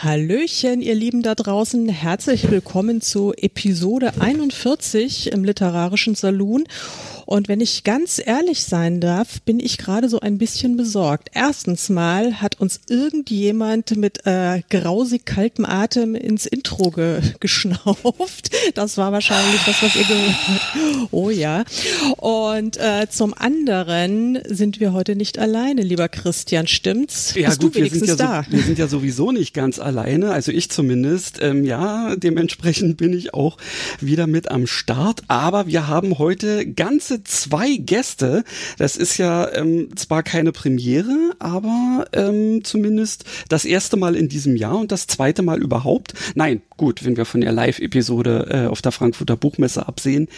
Hallöchen, ihr Lieben da draußen. Herzlich willkommen zu Episode 41 im Literarischen Saloon. Und wenn ich ganz ehrlich sein darf, bin ich gerade so ein bisschen besorgt. Erstens mal hat uns irgendjemand mit äh, grausig kaltem Atem ins Intro ge geschnauft. Das war wahrscheinlich das, was ihr gehört habt. Oh ja. Und äh, zum anderen sind wir heute nicht alleine, lieber Christian, stimmt's? Ja, Bist gut, du wenigstens wir sind ja, da? so, wir sind ja sowieso nicht ganz alleine, also ich zumindest. Ähm, ja, dementsprechend bin ich auch wieder mit am Start. Aber wir haben heute ganze zwei Gäste. Das ist ja ähm, zwar keine Premiere, aber ähm, zumindest das erste Mal in diesem Jahr und das zweite Mal überhaupt. Nein, gut, wenn wir von der Live-Episode äh, auf der Frankfurter Buchmesse absehen,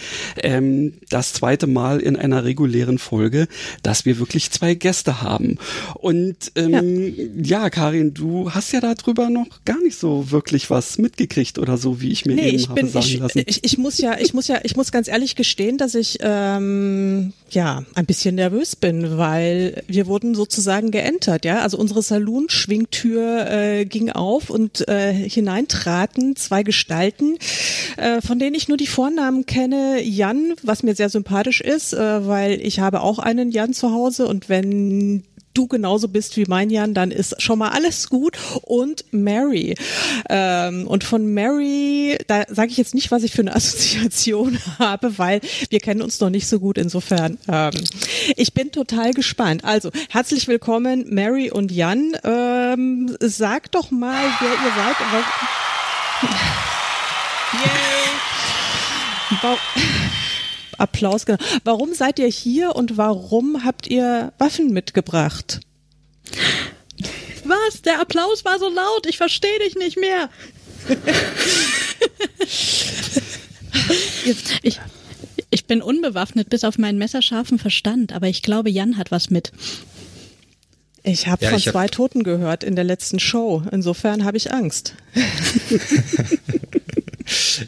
ähm, das zweite Mal in einer regulären Folge, dass wir wirklich zwei Gäste haben. Und ähm, ja. ja, Karin, du hast ja darüber noch gar nicht so wirklich was mitgekriegt oder so, wie ich mir Nee, eben ich habe bin, sagen ich, lassen. ich, ich muss ja, ich muss ja, ich muss ganz ehrlich gestehen, dass ich ähm, ja ein bisschen nervös bin, weil wir wurden sozusagen geentert, ja. Also unsere Saloon-Schwingtür äh, ging auf und äh, hineintraten zwei Gestalten, äh, von denen ich nur die Vornamen kenne. Jan, was mir sehr sympathisch ist, äh, weil ich habe auch einen Jan zu Hause und wenn du genauso bist wie mein Jan, dann ist schon mal alles gut. Und Mary. Ähm, und von Mary, da sage ich jetzt nicht, was ich für eine Assoziation habe, weil wir kennen uns noch nicht so gut. Insofern, ähm, ich bin total gespannt. Also, herzlich willkommen, Mary und Jan. Ähm, sag doch mal, wer ihr seid. was- Yay! Wa- Applaus, genau. Warum seid ihr hier und warum habt ihr Waffen mitgebracht? Was? Der Applaus war so laut, ich verstehe dich nicht mehr. ich, ich bin unbewaffnet bis auf meinen messerscharfen Verstand, aber ich glaube, Jan hat was mit. Ich habe Ja, von ich hab- zwei Toten gehört in der letzten Show. Insofern habe ich Angst.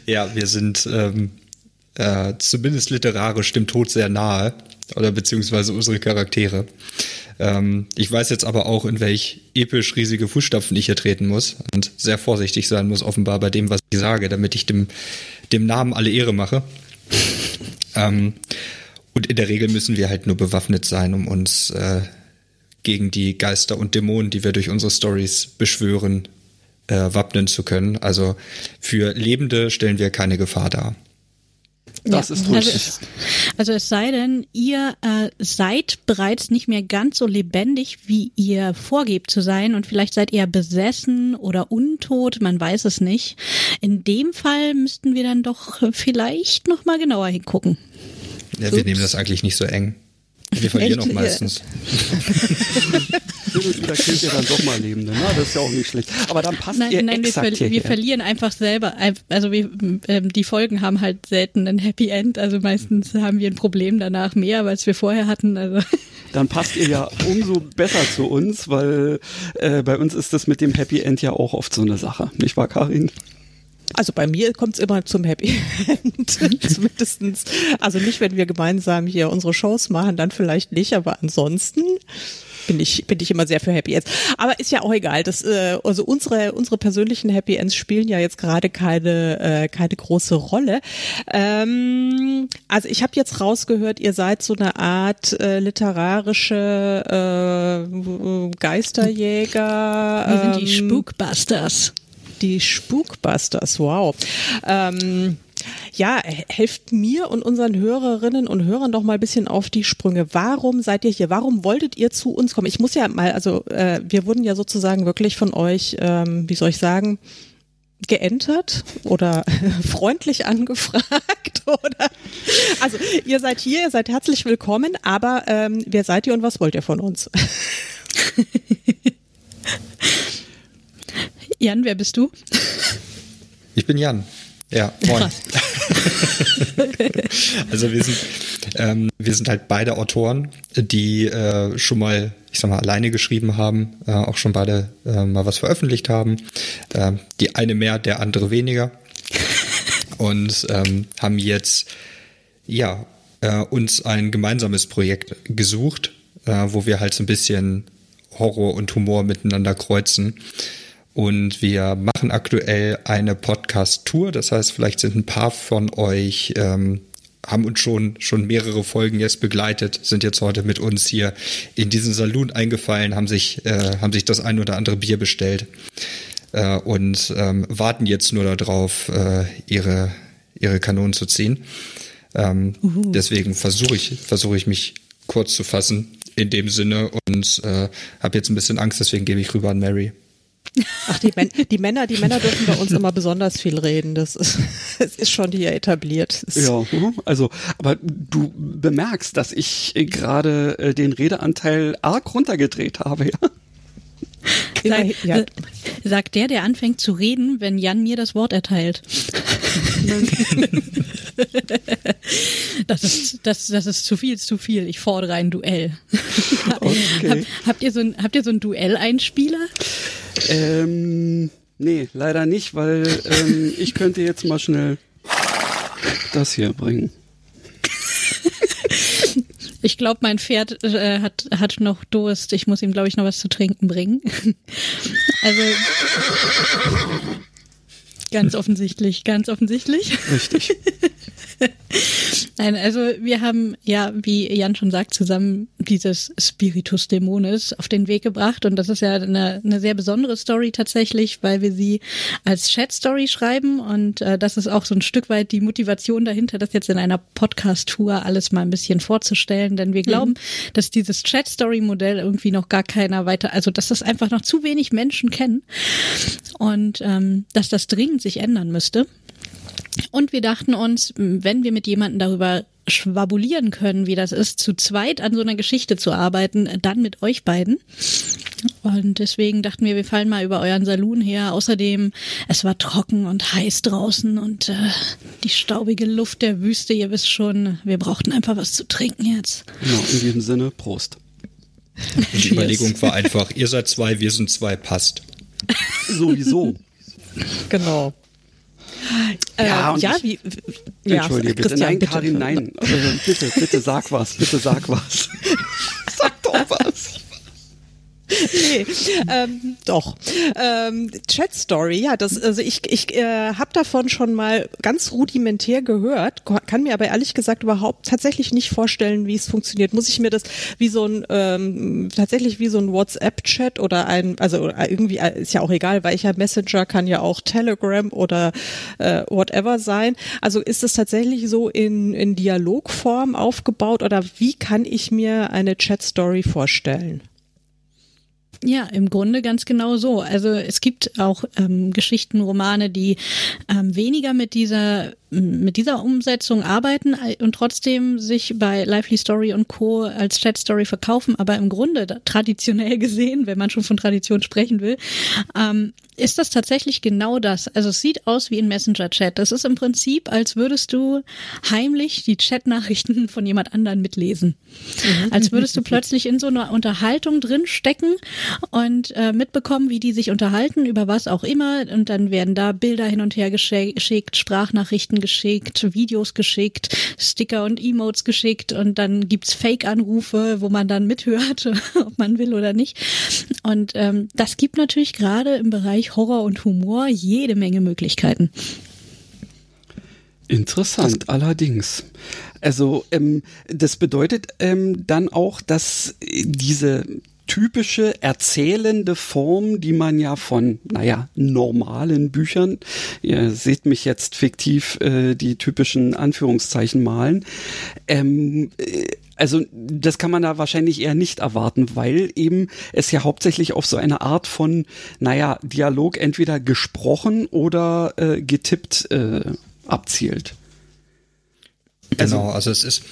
Ja, wir sind ähm, äh, zumindest literarisch dem Tod sehr nahe oder beziehungsweise unsere Charaktere. Ähm, ich weiß jetzt aber auch, in welch episch riesige Fußstapfen ich hier treten muss und sehr vorsichtig sein muss, offenbar bei dem, was ich sage, damit ich dem, dem Namen alle Ehre mache. ähm, und in der Regel müssen wir halt nur bewaffnet sein, um uns äh, gegen die Geister und Dämonen, die wir durch unsere Stories beschwören, äh, wappnen zu können. Also für Lebende stellen wir keine Gefahr dar. Das ist richtig. Also es, also es sei denn, ihr äh, seid bereits nicht mehr ganz so lebendig, wie ihr vorgebt zu sein und vielleicht seid ihr besessen oder untot, man weiß es nicht. In dem Fall müssten wir dann doch vielleicht noch mal genauer hingucken. Ja, wir Ups. nehmen das eigentlich nicht so eng. Wir verlieren Echt? auch meistens. Wieder killt ihr dann doch mal Lebende, ne? Das ist ja auch nicht schlecht. Aber dann passt ihr Nein, nein, wir, exakt ver wir hierher. verlieren einfach selber. Also wir, ähm, die Folgen haben halt selten ein Happy End. Also meistens haben wir ein Problem danach mehr, als wir vorher hatten. Also dann passt ihr ja umso besser zu uns, weil äh, bei uns ist das mit dem Happy End ja auch oft so eine Sache, nicht wahr, Karin? Also bei mir kommt es immer zum Happy End. Zumindestens. Also nicht, wenn wir gemeinsam hier unsere Shows machen, dann vielleicht nicht, aber ansonsten bin ich, bin ich immer sehr für Happy Ends. Aber ist ja auch egal. Das, äh, also unsere, unsere persönlichen Happy Ends spielen ja jetzt gerade keine, äh, keine große Rolle. Ähm, also ich habe jetzt rausgehört, ihr seid so eine Art äh, literarische äh, Geisterjäger. wir sind die ähm, Spookbusters. die Spookbusters, wow. Ähm, ja, helft mir und unseren Hörerinnen und Hörern doch mal ein bisschen auf die Sprünge. Warum seid ihr hier? Warum wolltet ihr zu uns kommen? Ich muss ja mal, also äh, wir wurden ja sozusagen wirklich von euch, ähm, wie soll ich sagen, geentert oder freundlich angefragt oder also ihr seid hier, ihr seid herzlich willkommen, aber ähm, wer seid ihr und was wollt ihr von uns? Jan, wer bist du? Ich bin Jan. Ja, moin. also wir sind, ähm, wir sind halt beide Autoren, die äh, schon mal, ich sag mal, alleine geschrieben haben, äh, auch schon beide äh, mal was veröffentlicht haben. Äh, die eine mehr, der andere weniger. Und ähm, haben jetzt ja äh, uns ein gemeinsames Projekt gesucht, äh, wo wir halt so ein bisschen Horror und Humor miteinander kreuzen. Und wir machen aktuell eine Podcast-Tour. Das heißt, vielleicht sind ein paar von euch, ähm, haben uns schon, schon mehrere Folgen jetzt begleitet, sind jetzt heute mit uns hier in diesen Saloon eingefallen, haben sich, äh, haben sich das ein oder andere Bier bestellt äh, und ähm, warten jetzt nur darauf, äh, ihre, ihre Kanonen zu ziehen. Ähm, Deswegen versuche ich, versuche ich mich kurz zu fassen in dem Sinne und äh, habe jetzt ein bisschen Angst, deswegen gebe ich rüber an Mary. Ach, die, Män die, Männer, die Männer dürfen bei uns immer besonders viel reden. Das ist, das ist schon hier etabliert. Ja, mhm. also, aber du bemerkst, dass ich gerade äh, den Redeanteil arg runtergedreht habe, ja? Sag, ja. Sagt der, der anfängt zu reden, wenn Jan mir das Wort erteilt. das ist, das, das ist zu viel, zu viel. Ich fordere ein Duell. Okay. Hab, habt ihr so ein, habt ihr so einen Duell-Einspieler? Ähm, nee, leider nicht, weil ähm, ich könnte jetzt mal schnell das hier bringen. Ich glaube, mein Pferd äh, hat, hat noch Durst. Ich muss ihm, glaube ich, noch was zu trinken bringen. also ganz offensichtlich, ganz offensichtlich. Richtig. Nein, also wir haben ja, wie Jan schon sagt, zusammen dieses Spiritus Dämones auf den Weg gebracht und das ist ja eine, eine sehr besondere Story tatsächlich, weil wir sie als Chat-Story schreiben und äh, das ist auch so ein Stück weit die Motivation dahinter, das jetzt in einer Podcast-Tour alles mal ein bisschen vorzustellen, denn wir mhm. glauben, dass dieses Chat-Story-Modell irgendwie noch gar keiner weiter, also dass das einfach noch zu wenig Menschen kennen und ähm, dass das dringend sich ändern müsste. Und wir dachten uns, wenn wir mit jemandem darüber schwabulieren können, wie das ist, zu zweit an so einer Geschichte zu arbeiten, dann mit euch beiden. Und deswegen dachten wir, wir fallen mal über euren Saloon her. Außerdem, es war trocken und heiß draußen und äh, die staubige Luft der Wüste, ihr wisst schon, wir brauchten einfach was zu trinken jetzt. Genau, in diesem Sinne, Prost. Und die Überlegung war einfach, ihr seid zwei, wir sind zwei, passt. Sowieso. Genau. Äh, ja, ja, wie, ja, Entschuldige, bitte. Nein, bitte. Karin, nein. Also, bitte, bitte sag was, bitte sag was. sag doch was nee, ähm, doch. Ähm, Chat Story, ja, das, also ich, ich äh, habe davon schon mal ganz rudimentär gehört, kann mir aber ehrlich gesagt überhaupt tatsächlich nicht vorstellen, wie es funktioniert. Muss ich mir das wie so ein ähm, tatsächlich wie so ein WhatsApp-Chat oder ein, also irgendwie äh, ist ja auch egal, welcher Messenger kann ja auch Telegram oder äh, whatever sein. Also ist es tatsächlich so in, in Dialogform aufgebaut oder wie kann ich mir eine Chat Story vorstellen? Ja, im Grunde ganz genau so. Also es gibt auch ähm, Geschichten, Romane, die ähm, weniger mit dieser mit dieser Umsetzung arbeiten und trotzdem sich bei Lively Story und Co. als Chat Story verkaufen, aber im Grunde traditionell gesehen, wenn man schon von Tradition sprechen will, ähm, ist das tatsächlich genau das. Also es sieht aus wie ein Messenger-Chat. Das ist im Prinzip, als würdest du heimlich die Chat-Nachrichten von jemand anderen mitlesen. Mhm. Als würdest du plötzlich in so einer Unterhaltung drin stecken und äh, mitbekommen, wie die sich unterhalten, über was auch immer. Und dann werden da Bilder hin und her geschickt, Sprachnachrichten geschickt, Videos geschickt, Sticker und Emotes geschickt und dann gibt's Fake-Anrufe, wo man dann mithört, ob man will oder nicht. Und ähm, das gibt natürlich gerade im Bereich Horror und Humor jede Menge Möglichkeiten. Interessant, allerdings. Also ähm, das bedeutet ähm, dann auch, dass diese typische erzählende Form, die man ja von, naja, normalen Büchern, ihr seht mich jetzt fiktiv äh, die typischen Anführungszeichen malen, ähm, äh, also das kann man da wahrscheinlich eher nicht erwarten, weil eben es ja hauptsächlich auf so eine Art von, naja, Dialog entweder gesprochen oder äh, getippt äh, abzielt. Genau, also, also es ist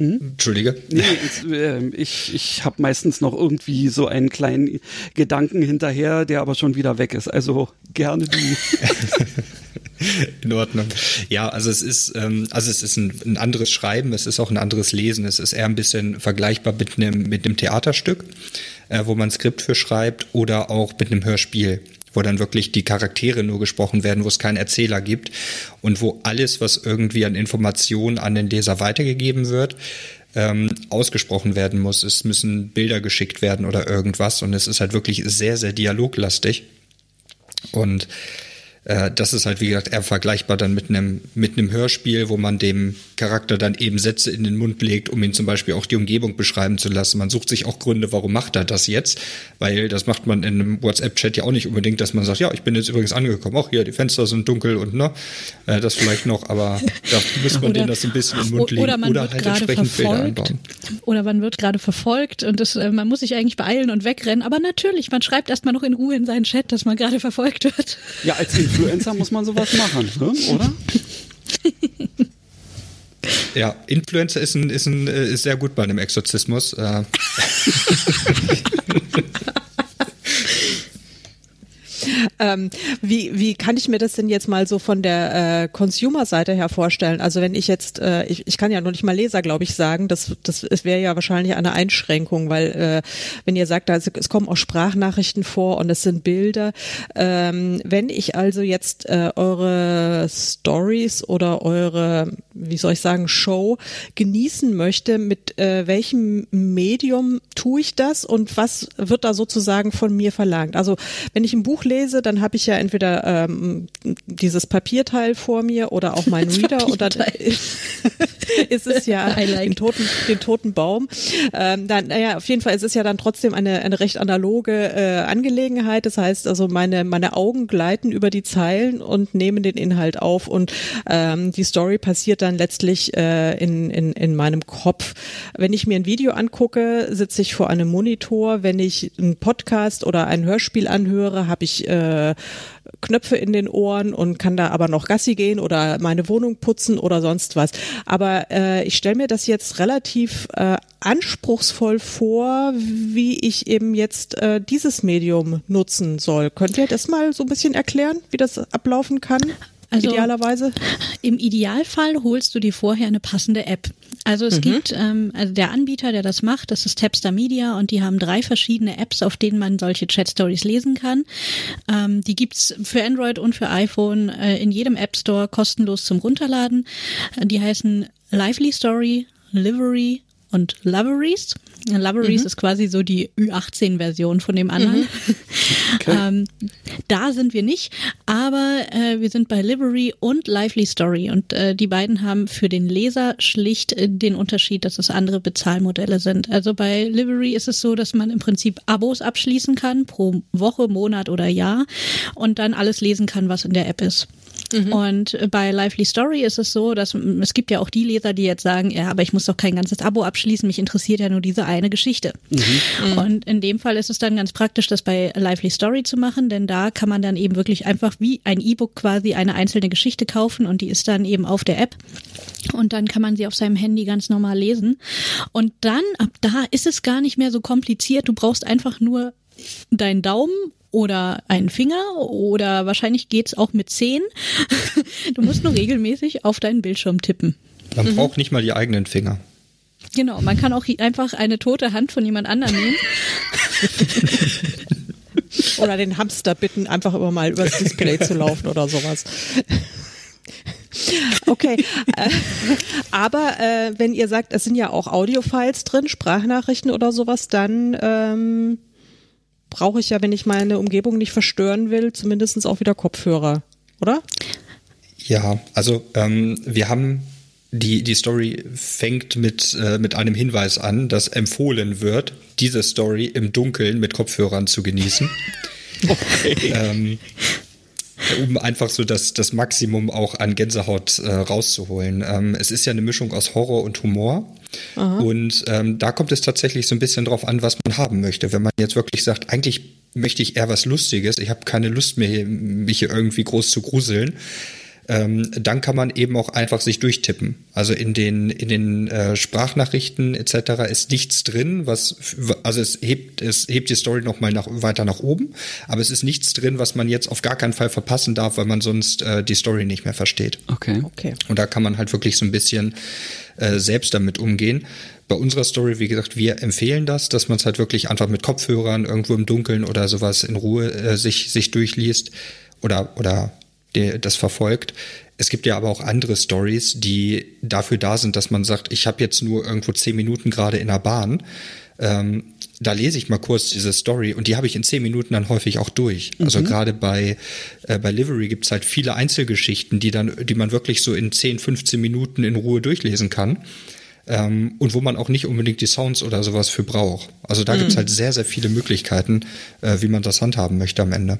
hm? Entschuldige. Nee, äh, ich, ich habe meistens noch irgendwie so einen kleinen Gedanken hinterher, der aber schon wieder weg ist. Also gerne du. In Ordnung. Ja, also es ist, ähm, also es ist ein, ein, anderes Schreiben, es ist auch ein anderes Lesen. Es ist eher ein bisschen vergleichbar mit einem, mit einem Theaterstück, äh, wo man Skript für schreibt, oder auch mit einem Hörspiel wo dann wirklich die Charaktere nur gesprochen werden, wo es keinen Erzähler gibt und wo alles, was irgendwie an Informationen an den Leser weitergegeben wird, ähm, ausgesprochen werden muss. Es müssen Bilder geschickt werden oder irgendwas und es ist halt wirklich sehr, sehr dialoglastig. Und äh, das ist halt, wie gesagt, eher vergleichbar dann mit einem, mit einem Hörspiel, wo man dem Charakter dann eben Sätze in den Mund legt, um ihn zum Beispiel auch die Umgebung beschreiben zu lassen. Man sucht sich auch Gründe, warum macht er das jetzt? Weil das macht man in einem WhatsApp-Chat ja auch nicht unbedingt, dass man sagt, ja, ich bin jetzt übrigens angekommen, auch hier, die Fenster sind dunkel und ne, äh, das vielleicht noch, aber da muss man denen das ein bisschen im Mund legen oder, man oder wird halt entsprechend Bilder einbauen. Oder man wird gerade verfolgt und das, äh, man muss sich eigentlich beeilen und wegrennen, aber natürlich, man schreibt erstmal noch in Ruhe in seinen Chat, dass man gerade verfolgt wird. Ja, als Influencer muss man sowas machen, ne? oder? Ja, Influencer ist, ein, ist, ein, äh, ist sehr gut bei einem Exorzismus. Äh. Ähm, wie, wie kann ich mir das denn jetzt mal so von der äh, Consumer-Seite her vorstellen? Also wenn ich jetzt, äh, ich, ich kann ja noch nicht mal Leser, glaube ich, sagen, das, das wäre ja wahrscheinlich eine Einschränkung, weil äh, wenn ihr sagt, also es kommen auch Sprachnachrichten vor und es sind Bilder, ähm, wenn ich also jetzt äh, eure Stories oder eure, wie soll ich sagen, Show genießen möchte, mit äh, welchem Medium tue ich das und was wird da sozusagen von mir verlangt? Also wenn ich ein Buch lese, dann habe ich ja entweder ähm, dieses Papierteil vor mir oder auch meinen Reader oder ist es ja like. den toten, den toten Baum. Ähm, dann, naja, auf jeden Fall ist es ja dann trotzdem eine, eine recht analoge äh, Angelegenheit. Das heißt also, meine, meine Augen gleiten über die Zeilen und nehmen den Inhalt auf und ähm, die Story passiert dann letztlich äh, in, in, in meinem Kopf. Wenn ich mir ein Video angucke, sitze ich vor einem Monitor. Wenn ich einen Podcast oder ein Hörspiel anhöre, habe ich äh, Knöpfe in den Ohren und kann da aber noch Gassi gehen oder meine Wohnung putzen oder sonst was. Aber äh, ich stelle mir das jetzt relativ äh, anspruchsvoll vor, wie ich eben jetzt äh, dieses Medium nutzen soll. Könnt ihr das mal so ein bisschen erklären, wie das ablaufen kann? Also idealerweise? Im Idealfall holst du dir vorher eine passende App. Also es mhm. gibt, ähm, also der Anbieter, der das macht, das ist Tapstar Media und die haben drei verschiedene Apps, auf denen man solche Chat-Stories lesen kann. Ähm, die gibt's für Android und für iPhone äh, in jedem App Store kostenlos zum Runterladen. Die heißen Lively Story, Livery und Loveries. Loveries mhm. ist quasi so die Ü18-Version von dem anderen. Mhm. Okay. ähm, da sind wir nicht, aber äh, wir sind bei Livery und Lively Story und äh, die beiden haben für den Leser schlicht äh, den Unterschied, dass es andere Bezahlmodelle sind. Also bei Livery ist es so, dass man im Prinzip Abos abschließen kann pro Woche, Monat oder Jahr und dann alles lesen kann, was in der App ist. Mhm. Und bei Lively Story ist es so, dass es gibt ja auch die Leser, die jetzt sagen, ja, aber ich muss doch kein ganzes Abo abschließen, mich interessiert ja nur diese eine Geschichte. Mhm. Und in dem Fall ist es dann ganz praktisch, das bei Lively Story zu machen, denn da kann man dann eben wirklich einfach wie ein E-Book quasi eine einzelne Geschichte kaufen und die ist dann eben auf der App. Und dann kann man sie auf seinem Handy ganz normal lesen. Und dann, ab da ist es gar nicht mehr so kompliziert. Du brauchst einfach nur deinen Daumen oder einen Finger oder wahrscheinlich geht's auch mit Zehen. Du musst nur regelmäßig auf deinen Bildschirm tippen. Man mhm. braucht nicht mal die eigenen Finger. Genau, man kann auch einfach eine tote Hand von jemand anderem nehmen. oder den Hamster bitten, einfach immer mal übers Display zu laufen oder sowas. Okay, äh, aber äh, wenn ihr sagt, es sind ja auch Audiofiles drin, Sprachnachrichten oder sowas, dann ähm, brauche ich ja, wenn ich meine Umgebung nicht verstören will, zumindest auch wieder Kopfhörer, oder? Ja, also ähm, wir haben die, die Story fängt mit, äh, mit einem Hinweis an, dass empfohlen wird, diese Story im Dunkeln mit Kopfhörern zu genießen. Okay. ähm, um einfach so das, das Maximum auch an Gänsehaut äh, rauszuholen. Ähm, es ist ja eine Mischung aus Horror und Humor. Aha. Und ähm, da kommt es tatsächlich so ein bisschen drauf an, was man haben möchte. Wenn man jetzt wirklich sagt, eigentlich möchte ich eher was Lustiges, ich habe keine Lust mehr, mich hier irgendwie groß zu gruseln, ähm, dann kann man eben auch einfach sich durchtippen. Also in den in den äh, Sprachnachrichten etc. ist nichts drin, was also es hebt es hebt die Story noch mal nach, weiter nach oben, aber es ist nichts drin, was man jetzt auf gar keinen Fall verpassen darf, weil man sonst äh, die Story nicht mehr versteht. Okay. Okay. Und da kann man halt wirklich so ein bisschen äh, selbst damit umgehen. Bei unserer Story, wie gesagt, wir empfehlen das, dass man es halt wirklich einfach mit Kopfhörern irgendwo im Dunkeln oder sowas in Ruhe äh, sich sich durchliest oder oder der das verfolgt. Es gibt ja aber auch andere Stories, die dafür da sind, dass man sagt, ich habe jetzt nur irgendwo zehn Minuten gerade in der Bahn. Ähm, da lese ich mal kurz diese Story und die habe ich in zehn Minuten dann häufig auch durch. Also gerade bei, äh, bei Livery gibt's halt viele Einzelgeschichten, die dann, die man wirklich so in 10, 15 Minuten in Ruhe durchlesen kann. Ähm, und wo man auch nicht unbedingt die Sounds oder sowas für braucht. Also da gibt's halt sehr, sehr viele Möglichkeiten, äh, wie man das handhaben möchte am Ende.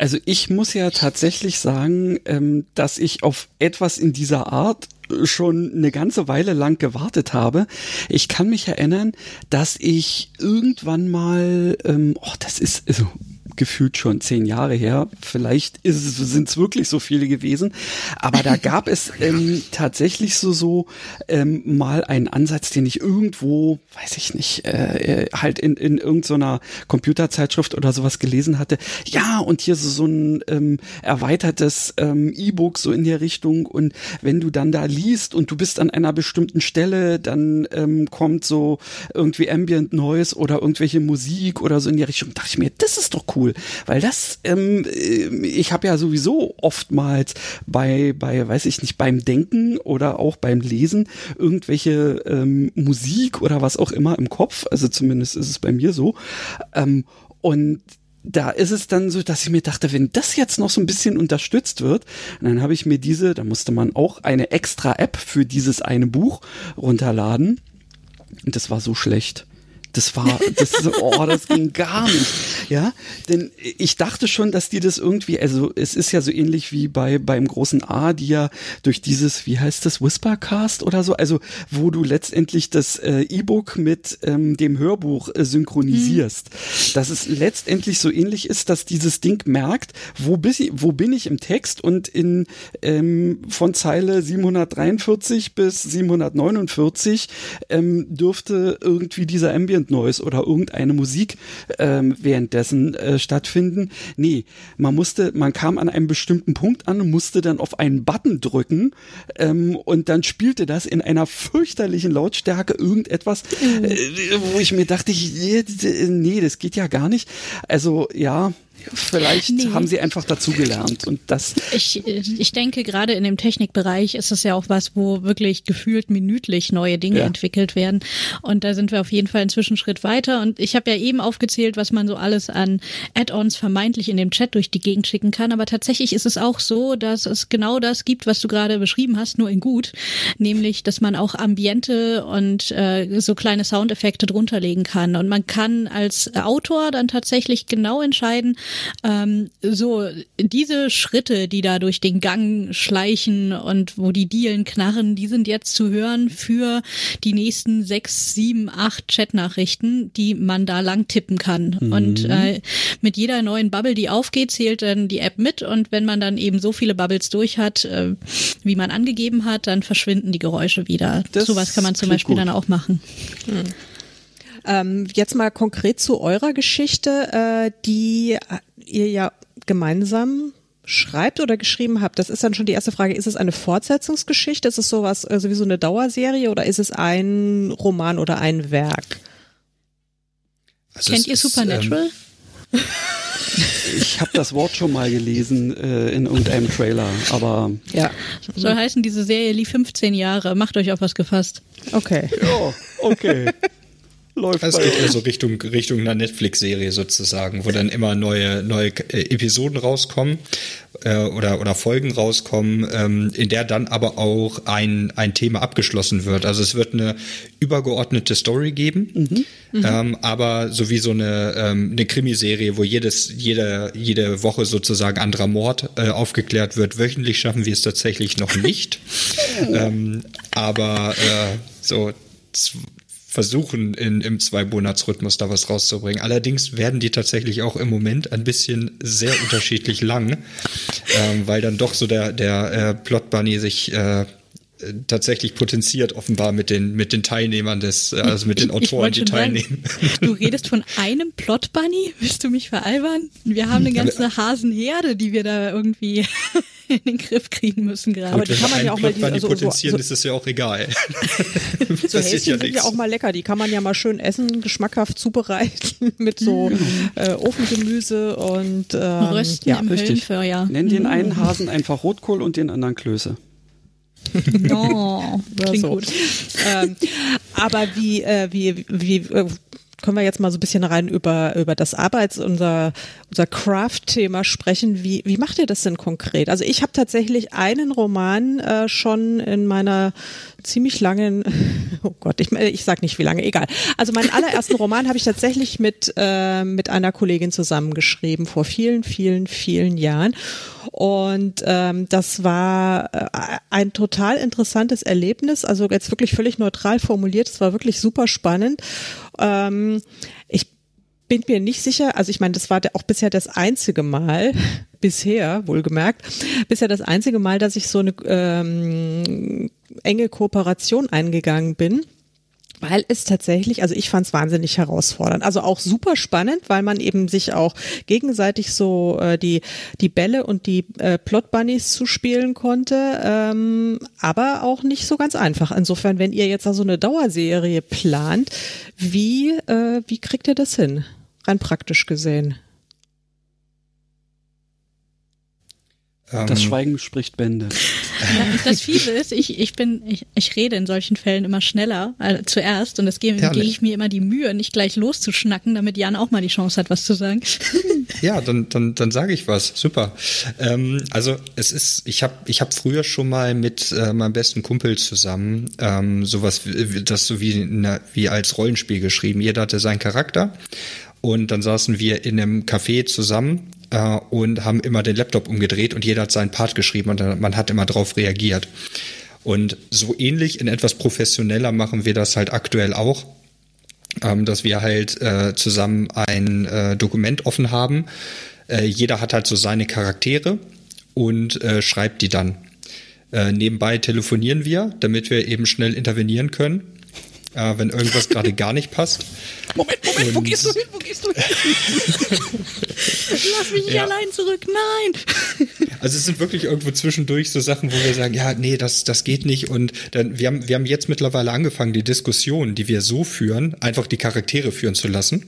Also ich muss ja tatsächlich sagen, ähm, dass ich auf etwas in dieser Art schon eine ganze Weile lang gewartet habe. Ich kann mich erinnern, dass ich irgendwann mal, ähm, oh, das ist, also gefühlt schon zehn Jahre her. Vielleicht sind es wirklich so viele gewesen. Aber da gab es ähm, tatsächlich so, so ähm, mal einen Ansatz, den ich irgendwo, weiß ich nicht, äh, äh halt in, in irgendeiner Computerzeitschrift oder sowas gelesen hatte. Ja, und hier so, so ein ähm, erweitertes ähm, E-Book so in der Richtung. Und wenn du dann da liest und du bist an einer bestimmten Stelle, dann ähm, kommt so irgendwie Ambient Noise oder irgendwelche Musik oder so in die Richtung. Da dachte ich mir, das ist doch cool weil das, ähm, äh, ich habe ja sowieso oftmals bei, bei, weiß ich nicht, beim Denken oder auch beim Lesen irgendwelche ähm, Musik oder was auch immer im Kopf, also zumindest ist es bei mir so. Ähm, und da ist es dann so, dass ich mir dachte, wenn das jetzt noch so ein bisschen unterstützt wird, dann habe ich mir diese, da musste man auch eine extra App für dieses eine Buch runterladen. Und das war so schlecht. Das war, das, oh, das ging gar nicht. Ja, denn ich dachte schon, dass die das irgendwie, also es ist ja so ähnlich wie bei beim großen A, die ja durch dieses, wie heißt das, Whispercast oder so, also wo du letztendlich das äh, E-Book mit ähm, dem Hörbuch äh, synchronisierst, mhm. dass es letztendlich so ähnlich ist, dass dieses Ding merkt, wo, bis, wo bin ich im Text und in ähm, von Zeile 743 bis 749 ähm, dürfte irgendwie dieser Ambient Ambient Noise oder irgendeine Musik ähm, währenddessen äh, stattfinden. Nee, man musste, man kam an einem bestimmten Punkt an und musste dann auf einen Button drücken ähm, und dann spielte das in einer fürchterlichen Lautstärke irgendetwas, mhm. äh, wo ich mir dachte, ich, nee, das geht ja gar nicht. Also ja, Vielleicht nee. haben sie einfach dazugelernt und das. Ich, ich denke, gerade in dem Technikbereich ist es ja auch was, wo wirklich gefühlt minütlich neue Dinge ja. entwickelt werden. Und da sind wir auf jeden Fall einen Zwischenschritt weiter. Und ich habe ja eben aufgezählt, was man so alles an Add-ons vermeintlich in dem Chat durch die Gegend schicken kann. Aber tatsächlich ist es auch so, dass es genau das gibt, was du gerade beschrieben hast, nur in gut. Nämlich, dass man auch Ambiente und äh, so kleine Soundeffekte drunter legen kann. Und man kann als Autor dann tatsächlich genau entscheiden, ähm, so diese Schritte, die da durch den Gang schleichen und wo die Dielen knarren, die sind jetzt zu hören für die nächsten sechs, sieben, acht Chatnachrichten, die man da lang tippen kann. Mhm. Und äh, mit jeder neuen Bubble, die aufgeht, zählt dann die App mit und wenn man dann eben so viele Bubbles durch hat, äh, wie man angegeben hat, dann verschwinden die Geräusche wieder. Das Sowas kann man zum Beispiel gut. dann auch machen. Mhm. Ähm, jetzt mal konkret zu eurer Geschichte, äh, die ihr ja gemeinsam schreibt oder geschrieben habt. Das ist dann schon die erste Frage. Ist es eine Fortsetzungsgeschichte? Ist es sowas, also wie so eine Dauerserie oder ist es ein Roman oder ein Werk? Also Kennt ihr ist, Supernatural? Ähm, ich habe das Wort schon mal gelesen äh, in irgendeinem Trailer, aber ja. Soll heißen, diese Serie lief 15 Jahre. Macht euch auf was gefasst. Okay. Ja, okay läuft. Es geht eher so Richtung, Richtung einer Netflix-Serie sozusagen, wo dann immer neue, neue äh, Episoden rauskommen äh, oder, oder Folgen rauskommen, ähm, in der dann aber auch ein, ein Thema abgeschlossen wird. Also es wird eine übergeordnete Story geben, mhm. Mhm. Ähm, aber so wie so eine, ähm, eine Krimiserie, wo jedes, jede, jede Woche sozusagen anderer Mord äh, aufgeklärt wird. Wöchentlich schaffen wir es tatsächlich noch nicht. ähm, aber äh, so versuchen, in, im Zwei-Monats-Rhythmus da was rauszubringen. Allerdings werden die tatsächlich auch im Moment ein bisschen sehr unterschiedlich lang, ähm, weil dann doch so der, der äh, Plot Bunny sich äh, tatsächlich potenziert offenbar mit den mit den Teilnehmern des äh, also mit den Autoren die teilnehmen. Sagen, du redest von einem Plot Bunny? Willst du mich veralbern? Wir haben eine ganze Hasenherde, die wir da irgendwie in den Griff kriegen müssen gerade. Aber die kann man ja auch mal die, also, potenzieren, so, ist es ja auch egal. so Häschen ja sind ja auch mal lecker, die kann man ja mal schön essen, geschmackhaft zubereiten mit so mhm. äh, Ofengemüse und ähm, Rösten ja, im richtig. Höllenfeuer. Nenn den einen Hasen einfach Rotkohl und den anderen Klöße. Oh, klingt so. gut. Ähm, aber wie, äh, wie, wie äh, können wir jetzt mal so ein bisschen rein über, über das Arbeits-, unser, unser Craft-Thema sprechen. Wie, wie macht ihr das denn konkret? Also ich habe tatsächlich einen Roman äh, schon in meiner ziemlich langen, oh Gott, ich, ich sag nicht wie lange, egal. Also meinen allerersten Roman habe ich tatsächlich mit, äh, mit einer Kollegin zusammengeschrieben vor vielen, vielen, vielen Jahren. Und ähm, das war äh, ein total interessantes Erlebnis, also jetzt wirklich völlig neutral formuliert. Es war wirklich super spannend. Ähm, bin mir nicht sicher, also ich meine, das war auch bisher das einzige Mal, bisher wohlgemerkt, bisher das einzige Mal, dass ich so eine ähm, enge Kooperation eingegangen bin weil es tatsächlich, also ich fand es wahnsinnig herausfordernd. Also auch super spannend, weil man eben sich auch gegenseitig so äh, die die Bälle und die äh, Plot Bunnies zuspielen konnte, ähm, aber auch nicht so ganz einfach. Insofern, wenn ihr jetzt also eine Dauerserie plant, wie äh, wie kriegt ihr das hin? Rein praktisch gesehen. Das ähm, Schweigen spricht Bände. Das Fiese ist, ich, ich bin, ich, ich rede in solchen Fällen immer schneller äh, zuerst und das gehe ja, geh ich mir immer die Mühe, nicht gleich loszuschnacken, damit Jan auch mal die Chance hat, was zu sagen. Ja, dann, dann, dann sage ich was. Super. Ähm, also es ist, ich habe ich hab früher schon mal mit äh, meinem besten Kumpel zusammen ähm, sowas, das so wie, na, wie als Rollenspiel geschrieben. Jeder hatte seinen Charakter und dann saßen wir in einem Café zusammen äh, und haben immer den Laptop umgedreht und jeder hat seinen Part geschrieben und man hat immer drauf reagiert. Und so ähnlich in etwas professioneller machen wir das halt aktuell auch, ähm, dass wir halt äh, zusammen ein äh, Dokument offen haben. Äh, jeder hat halt so seine Charaktere und äh, schreibt die dann. Äh, nebenbei telefonieren wir, damit wir eben schnell intervenieren können äh, wenn irgendwas gerade gar nicht passt. Moment, Moment, Und wo gehst du hin? Wo gehst du hin? Lass mich nicht ja. allein zurück, nein. Also es sind wirklich irgendwo zwischendurch so Sachen, wo wir sagen, ja, nee, das, das geht nicht. Und dann, wir haben, wir haben jetzt mittlerweile angefangen, die Diskussion, die wir so führen, einfach die Charaktere führen zu lassen.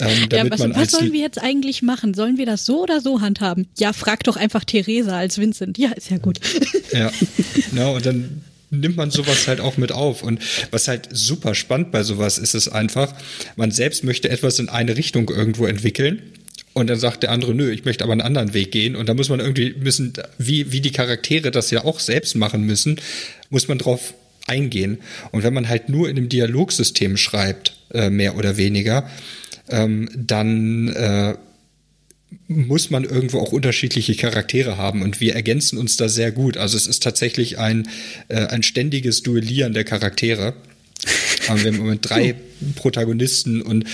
Ähm, ja, was, was sollen wir jetzt eigentlich machen? Sollen wir das so oder so handhaben? Ja, frag doch einfach Theresa als Vincent. Ja, ist ja gut. Ja, no, und dann nimmt man sowas halt auch mit auf. Und was halt super spannend bei sowas ist, ist einfach, man selbst möchte etwas in eine Richtung irgendwo entwickeln. Und dann sagt der andere, nö, ich möchte aber einen anderen Weg gehen. Und da muss man irgendwie müssen, wie, wie die Charaktere das ja auch selbst machen müssen, muss man drauf eingehen. Und wenn man halt nur in einem Dialogsystem schreibt, äh, mehr oder weniger, ähm, dann äh, muss man irgendwo auch unterschiedliche Charaktere haben und wir ergänzen uns da sehr gut. Also es ist tatsächlich ein, äh, ein ständiges Duellieren der Charaktere. wir haben im Moment drei Protagonisten und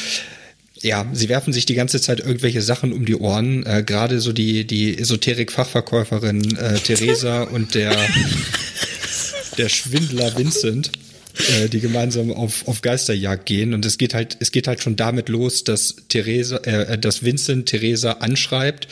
ja, sie werfen sich die ganze Zeit irgendwelche Sachen um die Ohren. Äh, Gerade so die, die Esoterik-Fachverkäuferin äh, Theresa und der, der Schwindler Vincent äh, die gemeinsam auf, auf Geisterjagd gehen. Und es geht halt, es geht halt schon damit los, dass Theresa, äh, dass Vincent Theresa anschreibt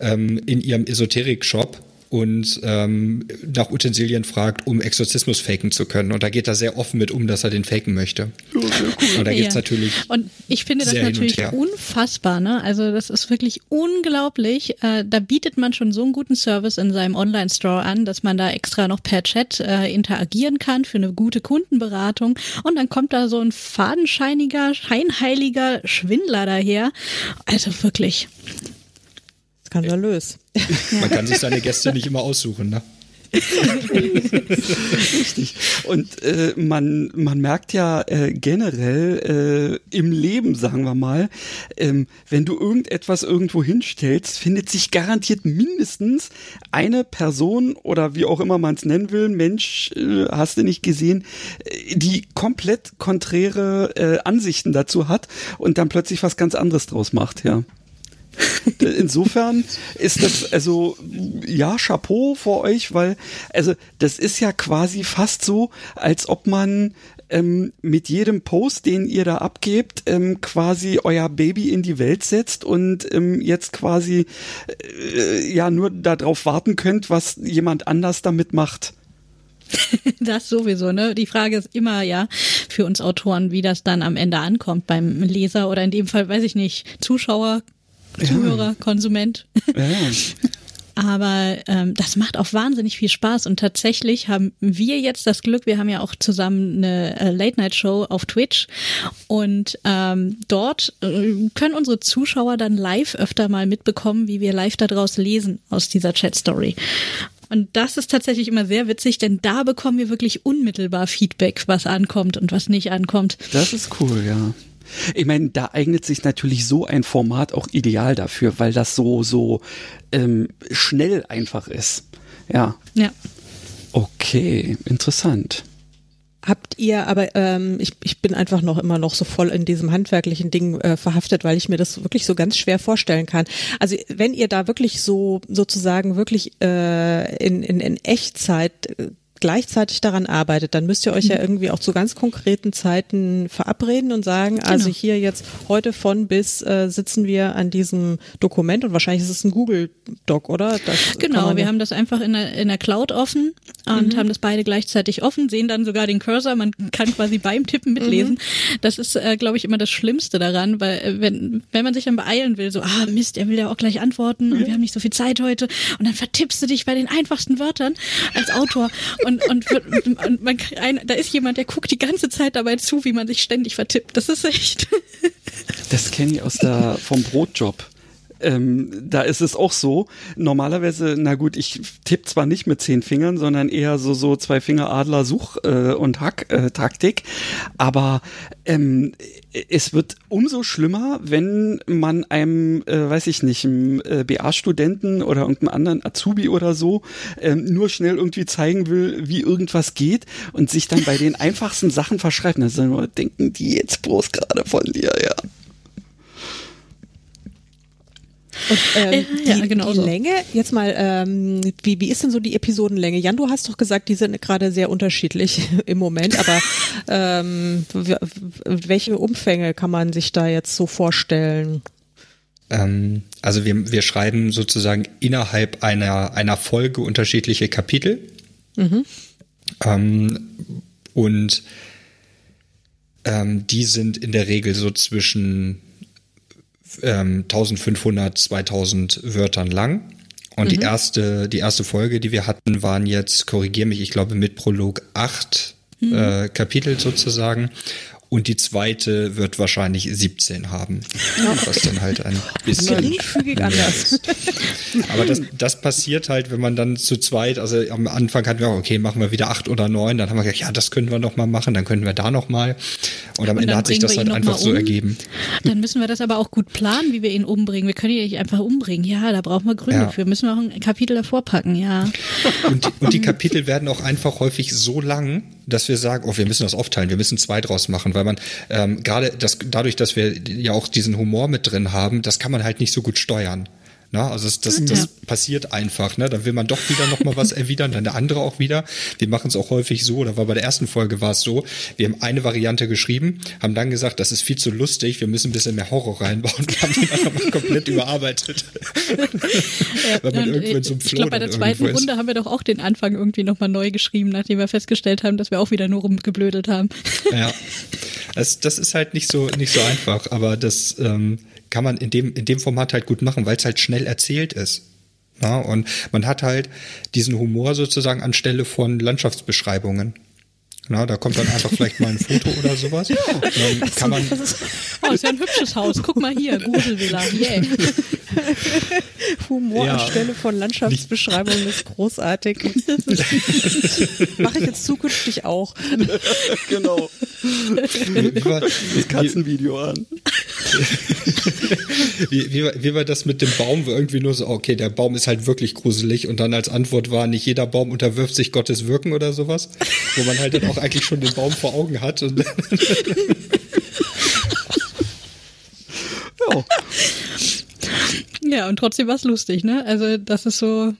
ähm, in ihrem Esoterik-Shop und ähm, nach Utensilien fragt, um Exorzismus faken zu können. Und da geht er sehr offen mit um, dass er den faken möchte. Ja, cool. Und da geht's ja. natürlich. Und ich finde das natürlich unfassbar, ne? Also das ist wirklich unglaublich. Äh, da bietet man schon so einen guten Service in seinem Online-Store an, dass man da extra noch per Chat äh, interagieren kann für eine gute Kundenberatung. Und dann kommt da so ein fadenscheiniger, scheinheiliger Schwindler daher. Also wirklich skandalös. Man kann sich seine Gäste nicht immer aussuchen, ne? Richtig. Und äh, man, man merkt ja äh, generell äh, im Leben, sagen wir mal, ähm, wenn du irgendetwas irgendwo hinstellst, findet sich garantiert mindestens eine Person oder wie auch immer man es nennen will, Mensch, äh, hast du nicht gesehen, äh, die komplett konträre äh, Ansichten dazu hat und dann plötzlich was ganz anderes draus macht, ja. Insofern ist das also ja Chapeau vor euch, weil also das ist ja quasi fast so, als ob man ähm, mit jedem Post, den ihr da abgebt, ähm, quasi euer Baby in die Welt setzt und ähm, jetzt quasi äh, ja nur darauf warten könnt, was jemand anders damit macht. Das sowieso, ne? Die Frage ist immer ja für uns Autoren, wie das dann am Ende ankommt beim Leser oder in dem Fall, weiß ich nicht, Zuschauer, Zuhörer, ja. Konsument. Ja. Aber ähm, das macht auch wahnsinnig viel Spaß und tatsächlich haben wir jetzt das Glück, wir haben ja auch zusammen eine äh, Late-Night-Show auf Twitch und ähm, dort äh, können unsere Zuschauer dann live öfter mal mitbekommen, wie wir live daraus lesen aus dieser Chat-Story. Und das ist tatsächlich immer sehr witzig, denn da bekommen wir wirklich unmittelbar Feedback, was ankommt und was nicht ankommt. Das ist cool, ja. Ich meine, da eignet sich natürlich so ein Format auch ideal dafür, weil das so, so ähm, schnell einfach ist. Ja. Ja. Okay, interessant. Habt ihr, aber ähm, ich, ich bin einfach noch immer noch so voll in diesem handwerklichen Ding äh, verhaftet, weil ich mir das wirklich so ganz schwer vorstellen kann. Also wenn ihr da wirklich so sozusagen wirklich äh, in, in, in Echtzeit äh, gleichzeitig daran arbeitet, dann müsst ihr euch ja mhm. irgendwie auch zu ganz konkreten Zeiten verabreden und sagen, also genau. also hier jetzt heute von bis äh, sitzen wir an diesem Dokument und wahrscheinlich ist es ein Google Doc, oder? Das genau, wir haben das einfach in der, in der Cloud offen und mhm. haben das beide gleichzeitig offen, sehen dann sogar den Cursor, man kann quasi beim Tippen mitlesen. Mhm. Das ist, äh, glaube ich, immer das Schlimmste daran, weil äh, wenn, wenn man sich dann beeilen will, so, ah Mist, er will ja auch gleich antworten und mhm. wir haben nicht so viel Zeit heute und dann vertippst du dich bei den einfachsten Wörtern als Autor und, und, und man, ein, da ist jemand, der guckt die ganze Zeit dabei zu, wie man sich ständig vertippt. Das ist echt. Das kenne ich aus der vom Brotjob. Ähm, da ist es auch so. Normalerweise, na gut, ich tippe zwar nicht mit zehn Fingern, sondern eher so so zwei Finger Adler Such äh, und Hack äh, aber ähm, es wird umso schlimmer, wenn man einem, äh, weiß ich nicht, einem äh, BA-Studenten oder irgendeinem anderen Azubi oder so ähm, nur schnell irgendwie zeigen will, wie irgendwas geht und sich dann bei den einfachsten Sachen verschreibt. Dann denken die jetzt bloß gerade von dir, ja. Und ähm, ja, die, genau die Länge, jetzt mal, ähm, wie, wie ist denn so die Episodenlänge? Jan, du hast doch gesagt, die sind gerade sehr unterschiedlich im Moment, aber ähm, welche Umfänge kann man sich da jetzt so vorstellen? Ähm, also wir, wir schreiben sozusagen innerhalb einer, einer Folge unterschiedliche Kapitel. Mhm. Ähm, und ähm, die sind in der Regel so zwischen ähm, 1500, 2000 Wörtern lang. Und mhm. die erste, die erste Folge, die wir hatten, waren jetzt, korrigier mich, ich glaube mit Prolog acht mhm. äh, Kapitel sozusagen. Und die zweite wird wahrscheinlich 17 haben. Ja. Was dann halt ein bisschen. Geringfügig anders. Aber das, das passiert halt, wenn man dann zu zweit, also am Anfang hatten wir auch, okay, machen wir wieder acht oder neun, dann haben wir gesagt, ja, das können wir noch mal machen, dann können wir da noch mal. Und am und Ende hat sich das halt einfach um. so ergeben. Dann müssen wir das aber auch gut planen, wie wir ihn umbringen. Wir können ihn nicht einfach umbringen. Ja, da brauchen wir Gründe ja. für. Müssen wir auch ein Kapitel davor packen, ja. Und, und die Kapitel werden auch einfach häufig so lang, dass wir sagen, oh, wir müssen das aufteilen, wir müssen zwei draus machen, weil man ähm, gerade das, dadurch, dass wir ja auch diesen Humor mit drin haben, das kann man halt nicht so gut steuern. Na, also das, das, das ja. passiert einfach. Ne? Dann will man doch wieder noch mal was erwidern, dann der andere auch wieder. Wir machen es auch häufig so, oder war bei der ersten Folge war es so, wir haben eine Variante geschrieben, haben dann gesagt, das ist viel zu lustig, wir müssen ein bisschen mehr Horror reinbauen und haben die dann nochmal komplett überarbeitet. Ja, Weil man irgendwann so Ich glaube, bei der zweiten Runde haben wir doch auch den Anfang irgendwie nochmal neu geschrieben, nachdem wir festgestellt haben, dass wir auch wieder nur rumgeblödelt haben. Ja, das, das ist halt nicht so, nicht so einfach, aber das... Ähm, kann man in dem, in dem Format halt gut machen, weil es halt schnell erzählt ist. Ja, und man hat halt diesen Humor sozusagen anstelle von Landschaftsbeschreibungen. Na, da kommt dann einfach vielleicht mal ein Foto oder sowas. Ähm, kann man, Das ist, oh, ist ja ein hübsches Haus. Guck mal hier, Gruselvilla. Yeah. Humor Ja. anstelle von Landschaftsbeschreibung ist großartig. Mache ich jetzt zukünftig auch. genau. Das Katzenvideo an. wie, wie, war- wie war das mit dem Baum, wo irgendwie nur so, okay, der Baum ist halt wirklich gruselig und dann als Antwort war, nicht jeder Baum unterwirft sich Gottes Wirken oder sowas, wo man halt dann auch eigentlich schon den Baum vor Augen hat und Ja. Ja, und trotzdem war es lustig, ne? Also das ist so.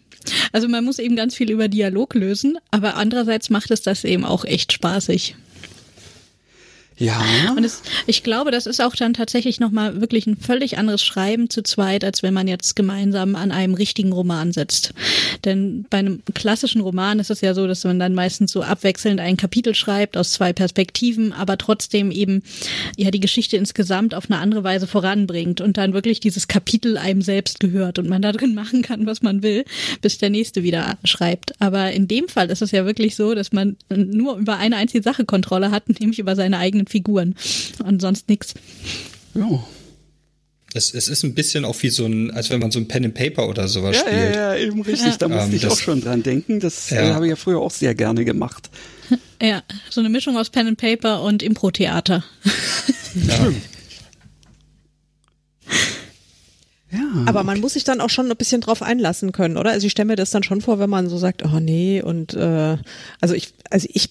Also man muss eben ganz viel über Dialog lösen, aber andererseits macht es das eben auch echt spaßig. Ja. Und es, ich glaube, das ist auch dann tatsächlich nochmal wirklich ein völlig anderes Schreiben zu zweit, als wenn man jetzt gemeinsam an einem richtigen Roman sitzt. Denn bei einem klassischen Roman ist es ja so, dass man dann meistens so abwechselnd ein Kapitel schreibt aus zwei Perspektiven, aber trotzdem eben ja die Geschichte insgesamt auf eine andere Weise voranbringt und dann wirklich dieses Kapitel einem selbst gehört und man da drin machen kann, was man will, bis der nächste wieder schreibt. Aber in dem Fall ist es ja wirklich so, dass man nur über eine einzige Sache Kontrolle hat, nämlich über seine eigenen Figuren und sonst nichts. ja. es, es ist ein bisschen auch wie so ein, als wenn man so ein Pen and Paper oder sowas Ja, spielt. ja, ja, eben richtig. Da musste Ähm, ich das- auch schon dran denken. Das Ja. äh, habe ich ja früher auch sehr gerne gemacht. Ja, so eine Mischung aus Pen and Paper und Impro-Theater. Ja. Ja. Aber man muss sich dann auch schon ein bisschen drauf einlassen können, oder? Also ich stelle mir das dann schon vor, wenn man so sagt, oh nee, und äh, also ich, also ich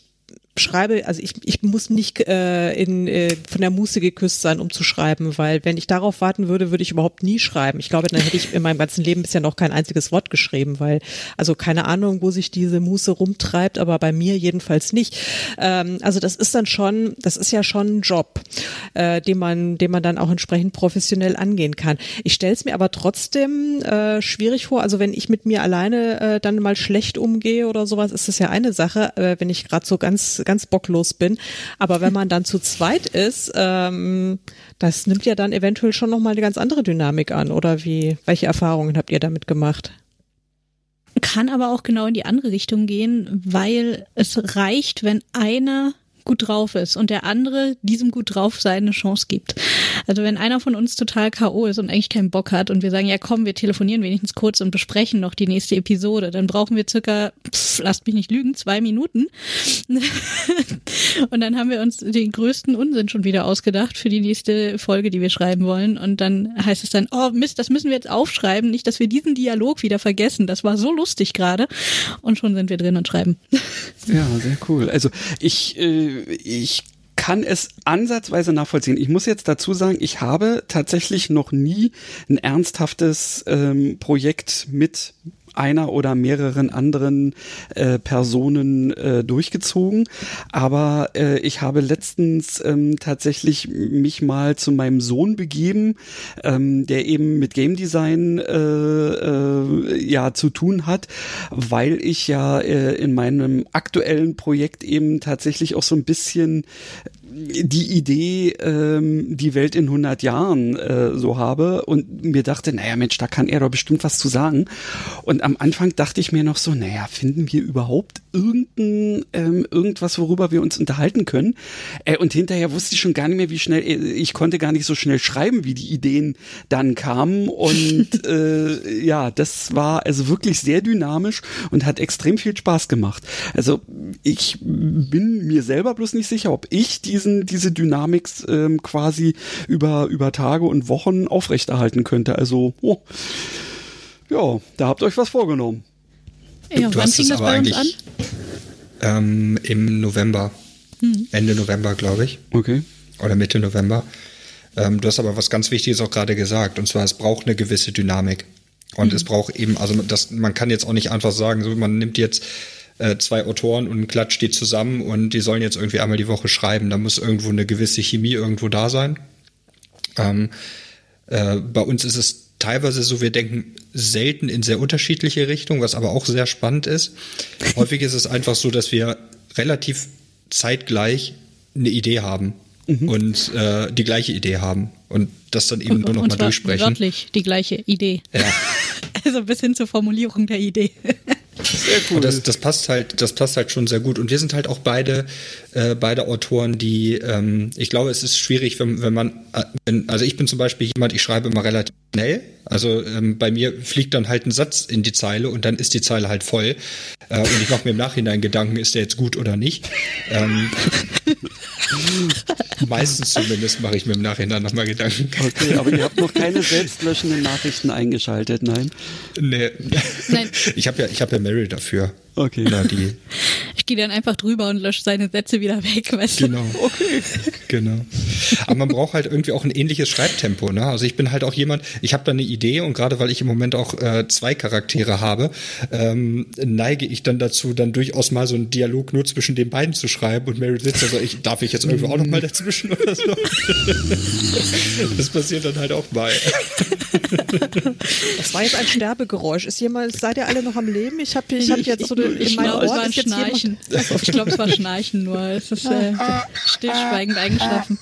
schreibe, also ich, ich muss nicht äh, in, äh, von der Muße geküsst sein, um zu schreiben, weil wenn ich darauf warten würde, würde ich überhaupt nie schreiben. Ich glaube, dann hätte ich in meinem ganzen Leben bisher noch kein einziges Wort geschrieben, weil, also keine Ahnung, wo sich diese Muße rumtreibt, aber bei mir jedenfalls nicht. Ähm, also das ist dann schon, das ist ja schon ein Job, äh, den man, den man dann auch entsprechend professionell angehen kann. Ich stelle es mir aber trotzdem äh, schwierig vor. Also wenn ich mit mir alleine äh, dann mal schlecht umgehe oder sowas, ist das ja eine Sache, äh, wenn ich gerade so ganz ganz bocklos bin. Aber wenn man dann zu zweit ist, ähm, das nimmt ja dann eventuell schon noch mal eine ganz andere Dynamik an. Oder wie? Welche Erfahrungen habt ihr damit gemacht? Kann aber auch genau in die andere Richtung gehen, weil es reicht, wenn einer gut drauf ist und der andere diesem gut drauf sein eine Chance gibt. Also wenn einer von uns total K.O. ist und eigentlich keinen Bock hat und wir sagen, ja komm, wir telefonieren wenigstens kurz und besprechen noch die nächste Episode, dann brauchen wir circa, pff, lasst mich nicht lügen, zwei Minuten. und dann haben wir uns den größten Unsinn schon wieder ausgedacht für die nächste Folge, die wir schreiben wollen. Und dann heißt es dann, oh Mist, das müssen wir jetzt aufschreiben, nicht, dass wir diesen Dialog wieder vergessen. Das war so lustig gerade. Und schon sind wir drin und schreiben. Ja, sehr cool. Also ich, äh, ich kann es ansatzweise nachvollziehen. Ich muss jetzt dazu sagen, ich habe tatsächlich noch nie ein ernsthaftes ähm, Projekt mit einer oder mehreren anderen äh, Personen äh, durchgezogen. Aber äh, ich habe letztens ähm, tatsächlich mich mal zu meinem Sohn begeben, ähm, der eben mit Game Design äh, äh, ja zu tun hat, weil ich ja äh, in meinem aktuellen Projekt eben tatsächlich auch so ein bisschen die Idee, ähm, die Welt in 100 Jahren äh, so habe und mir dachte, naja Mensch, da kann er doch bestimmt was zu sagen. Und am Anfang dachte ich mir noch so, naja, finden wir überhaupt irgendein, ähm, irgendwas, worüber wir uns unterhalten können? Äh, und hinterher wusste ich schon gar nicht mehr, wie schnell, äh, ich konnte gar nicht so schnell schreiben, wie die Ideen dann kamen. Und äh, ja, das war also wirklich sehr dynamisch und hat extrem viel Spaß gemacht. Also ich bin mir selber bloß nicht sicher, ob ich diesen, diese Dynamik ähm, quasi über, über Tage und Wochen aufrechterhalten könnte. Also, oh, ja, da habt ihr euch was vorgenommen. Ja, du wann hast fing es das aber bei uns an? eigentlich ähm, im November, Ende November, glaube ich, Okay. oder Mitte November. Ähm, du hast aber was ganz Wichtiges auch gerade gesagt, und zwar es braucht eine gewisse Dynamik. Und es braucht eben, also das, man kann jetzt auch nicht einfach sagen, so man nimmt jetzt äh, zwei Autoren und klatscht die zusammen und die sollen jetzt irgendwie einmal die Woche schreiben. Da muss irgendwo eine gewisse Chemie irgendwo da sein. Ähm, äh, bei uns ist es teilweise so, wir denken selten in sehr unterschiedliche Richtungen, was aber auch sehr spannend ist. Häufig ist es einfach so, dass wir relativ zeitgleich eine Idee haben und äh, die gleiche Idee haben und das dann eben nur noch und mal durchsprechen. wörtlich die gleiche Idee. Ja. Also bis hin zur Formulierung der Idee. Sehr cool. Und das, das passt halt, das passt halt schon sehr gut. Und wir sind halt auch beide, äh, beide Autoren, die, ähm, ich glaube, es ist schwierig, wenn, wenn man, äh, wenn, also ich bin zum Beispiel jemand, ich schreibe immer relativ schnell. Also ähm, bei mir fliegt dann halt ein Satz in die Zeile und dann ist die Zeile halt voll. Äh, und ich mache mir im Nachhinein Gedanken, ist der jetzt gut oder nicht. Ähm, meistens zumindest mache ich mir im Nachhinein nochmal Gedanken. Okay, aber ihr habt noch keine selbstlöschenden Nachrichten eingeschaltet, nein? Nee. Nein. Ich habe ja, ich habe ja Meryl dafür. Okay. Na, die. Ich gehe dann einfach drüber und lösche seine Sätze wieder weg, weißt du? Genau. Okay. Genau. Aber man braucht halt irgendwie auch ein ähnliches Schreibtempo, ne? Also ich bin halt auch jemand, ich habe da eine Idee und gerade weil ich im Moment auch äh, zwei Charaktere habe, ähm, neige ich dann dazu, dann durchaus mal so einen Dialog nur zwischen den beiden zu schreiben und Mary sitzt also ich, darf ich jetzt irgendwie auch noch mal dazwischen oder so? das passiert dann halt auch mal. Das war jetzt ein Sterbegeräusch. Ist jemand, seid ihr alle noch am Leben? Ich habe ich hab jetzt so in ich meinem glaub, Ohr ein Schnarchen. Ich glaube, es war Schnarchen nur. Es ist äh, stillschweigend eingeschlafen.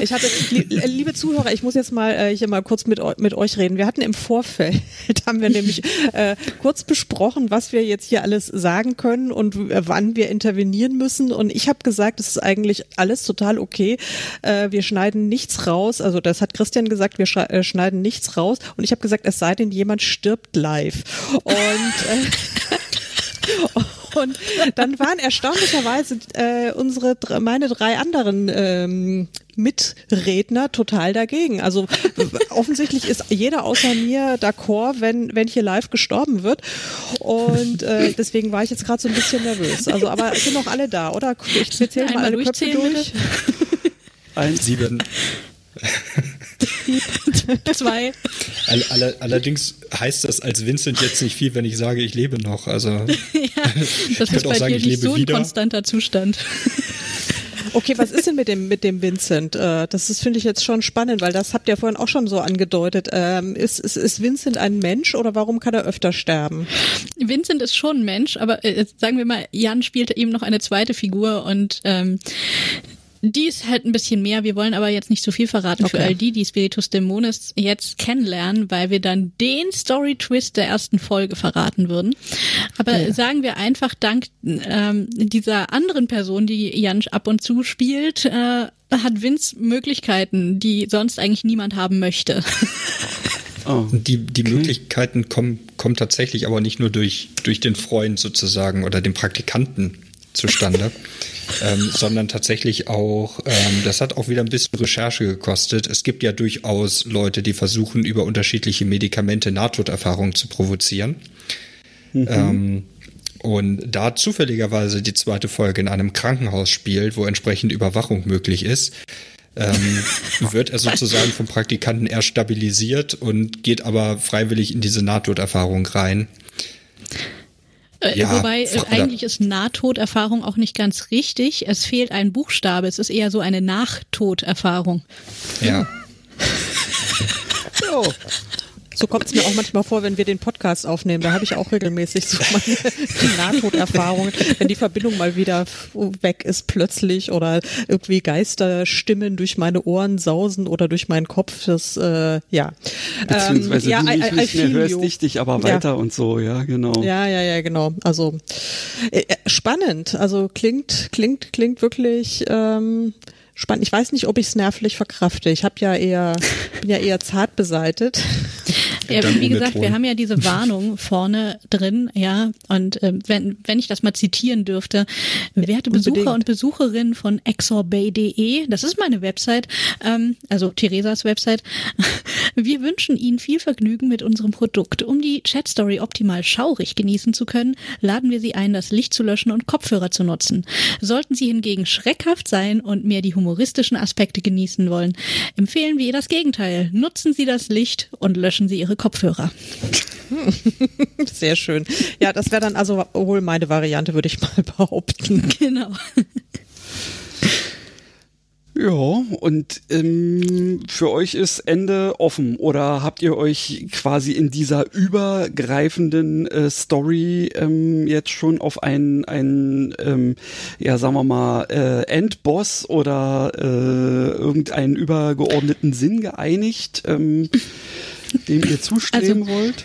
Ich hatte, äh, liebe Zuhörer, ich muss jetzt mal äh, hier mal kurz mit, mit euch reden. Wir hatten im Vorfeld, haben wir nämlich äh, kurz besprochen, was wir jetzt hier alles sagen können und äh, wann wir intervenieren müssen. Und ich habe gesagt, es ist eigentlich alles total okay. Äh, wir schneiden nichts raus. Also das hat Christian gesagt, wir äh, schneiden nichts raus. Und ich habe gesagt, es sei denn, jemand stirbt live. Und äh, Und dann waren erstaunlicherweise äh, unsere meine drei anderen ähm, Mitredner total dagegen. Also offensichtlich ist jeder außer mir d'accord, wenn wenn hier live gestorben wird. Und äh, deswegen war ich jetzt gerade so ein bisschen nervös. Also aber sind noch alle da, oder? Ich zähle mal alle Köpfe durch. Eins, sieben. Zwei. All, all, allerdings heißt das als Vincent jetzt nicht viel, wenn ich sage, ich lebe noch. Also ja, das ist bei sagen, dir nicht so ein wieder. konstanter Zustand. Okay, was ist denn mit dem mit dem Vincent? Äh, das ist finde ich jetzt schon spannend, weil das habt ihr vorhin auch schon so angedeutet. Ähm, ist, ist, ist Vincent ein Mensch oder warum kann er öfter sterben? Vincent ist schon ein Mensch, aber äh, sagen wir mal, Jan spielte eben noch eine zweite Figur und ähm, die ist halt ein bisschen mehr. Wir wollen aber jetzt nicht so viel verraten okay. für all die, die Spiritus Dämonis jetzt kennenlernen, weil wir dann den Story-Twist der ersten Folge verraten würden. Aber ja. sagen wir einfach, dank ähm, dieser anderen Person, die Jan ab und zu spielt, äh, hat Vince Möglichkeiten, die sonst eigentlich niemand haben möchte. Oh. Die, die okay. Möglichkeiten kommen, kommen tatsächlich aber nicht nur durch, durch den Freund sozusagen oder den Praktikanten zustande. ähm, sondern tatsächlich auch, ähm, das hat auch wieder ein bisschen Recherche gekostet. Es gibt ja durchaus Leute, die versuchen, über unterschiedliche Medikamente Nahtoderfahrungen zu provozieren. Mhm. Ähm, und da zufälligerweise die zweite Folge in einem Krankenhaus spielt, wo entsprechend Überwachung möglich ist, ähm, wird er sozusagen vom Praktikanten erst stabilisiert und geht aber freiwillig in diese Nahtoderfahrung rein. Äh, ja, Wobei äh, eigentlich ist Nahtoderfahrung auch nicht ganz richtig. Es fehlt ein Buchstabe. Es ist eher so eine Nachtoderfahrung. Ja. so. So kommt es mir auch manchmal vor, wenn wir den Podcast aufnehmen. Da habe ich auch regelmäßig so meine Nahtoderfahrungen, wenn die Verbindung mal wieder weg ist plötzlich oder irgendwie Geisterstimmen durch meine Ohren sausen oder durch meinen Kopf. Das äh, ja. Beziehungsweise ähm, ja, du nicht, I, I mehr hörst dich, dich aber weiter ja. und so, ja, genau. Ja, ja, ja, genau. Also äh, äh, spannend. Also klingt, klingt, klingt wirklich. Ähm, spannend. Ich weiß nicht, ob ich es nervlich verkrafte. Ich habe ja eher, bin ja eher zart beseitet. Ja, wie gesagt, wir haben ja diese Warnung vorne drin, ja. Und äh, wenn, wenn ich das mal zitieren dürfte, werte Besucher Unbedingt. und Besucherinnen von exorbay.de, das ist meine Website, ähm, also Theresas Website, wir wünschen Ihnen viel Vergnügen mit unserem Produkt. Um die Chatstory optimal schaurig genießen zu können, laden wir Sie ein, das Licht zu löschen und Kopfhörer zu nutzen. Sollten Sie hingegen schreckhaft sein und mehr die humoristischen Aspekte genießen wollen, empfehlen wir das Gegenteil. Nutzen Sie das Licht und löschen Sie Ihre Kopfhörer. Sehr schön. Ja, das wäre dann also wohl meine Variante, würde ich mal behaupten. Genau. Ja, und ähm, für euch ist Ende offen oder habt ihr euch quasi in dieser übergreifenden äh, Story ähm, jetzt schon auf einen, einen ähm, ja sagen wir mal, äh, Endboss oder äh, irgendeinen übergeordneten Sinn geeinigt, ähm, dem ihr zustreben also, wollt?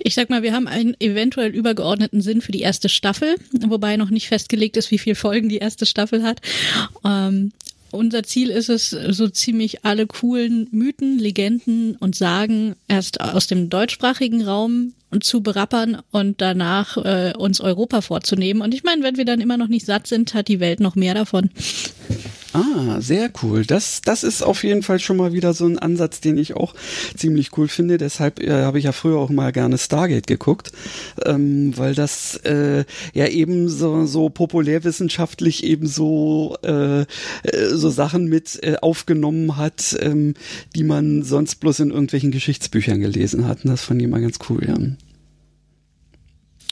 Ich sag mal, wir haben einen eventuell übergeordneten Sinn für die erste Staffel, wobei noch nicht festgelegt ist, wie viele Folgen die erste Staffel hat. Ähm, unser Ziel ist es, so ziemlich alle coolen Mythen, Legenden und Sagen erst aus dem deutschsprachigen Raum zu berappern und danach äh, uns Europa vorzunehmen. Und ich meine, wenn wir dann immer noch nicht satt sind, hat die Welt noch mehr davon. Ah, sehr cool. Das, das ist auf jeden Fall schon mal wieder so ein Ansatz, den ich auch ziemlich cool finde. Deshalb äh, habe ich ja früher auch mal gerne Stargate geguckt, ähm, weil das äh, ja eben so, so populärwissenschaftlich eben so, äh, äh, so Sachen mit äh, aufgenommen hat, ähm, die man sonst bloß in irgendwelchen Geschichtsbüchern gelesen hat. Und das fand ich immer ganz cool, ja.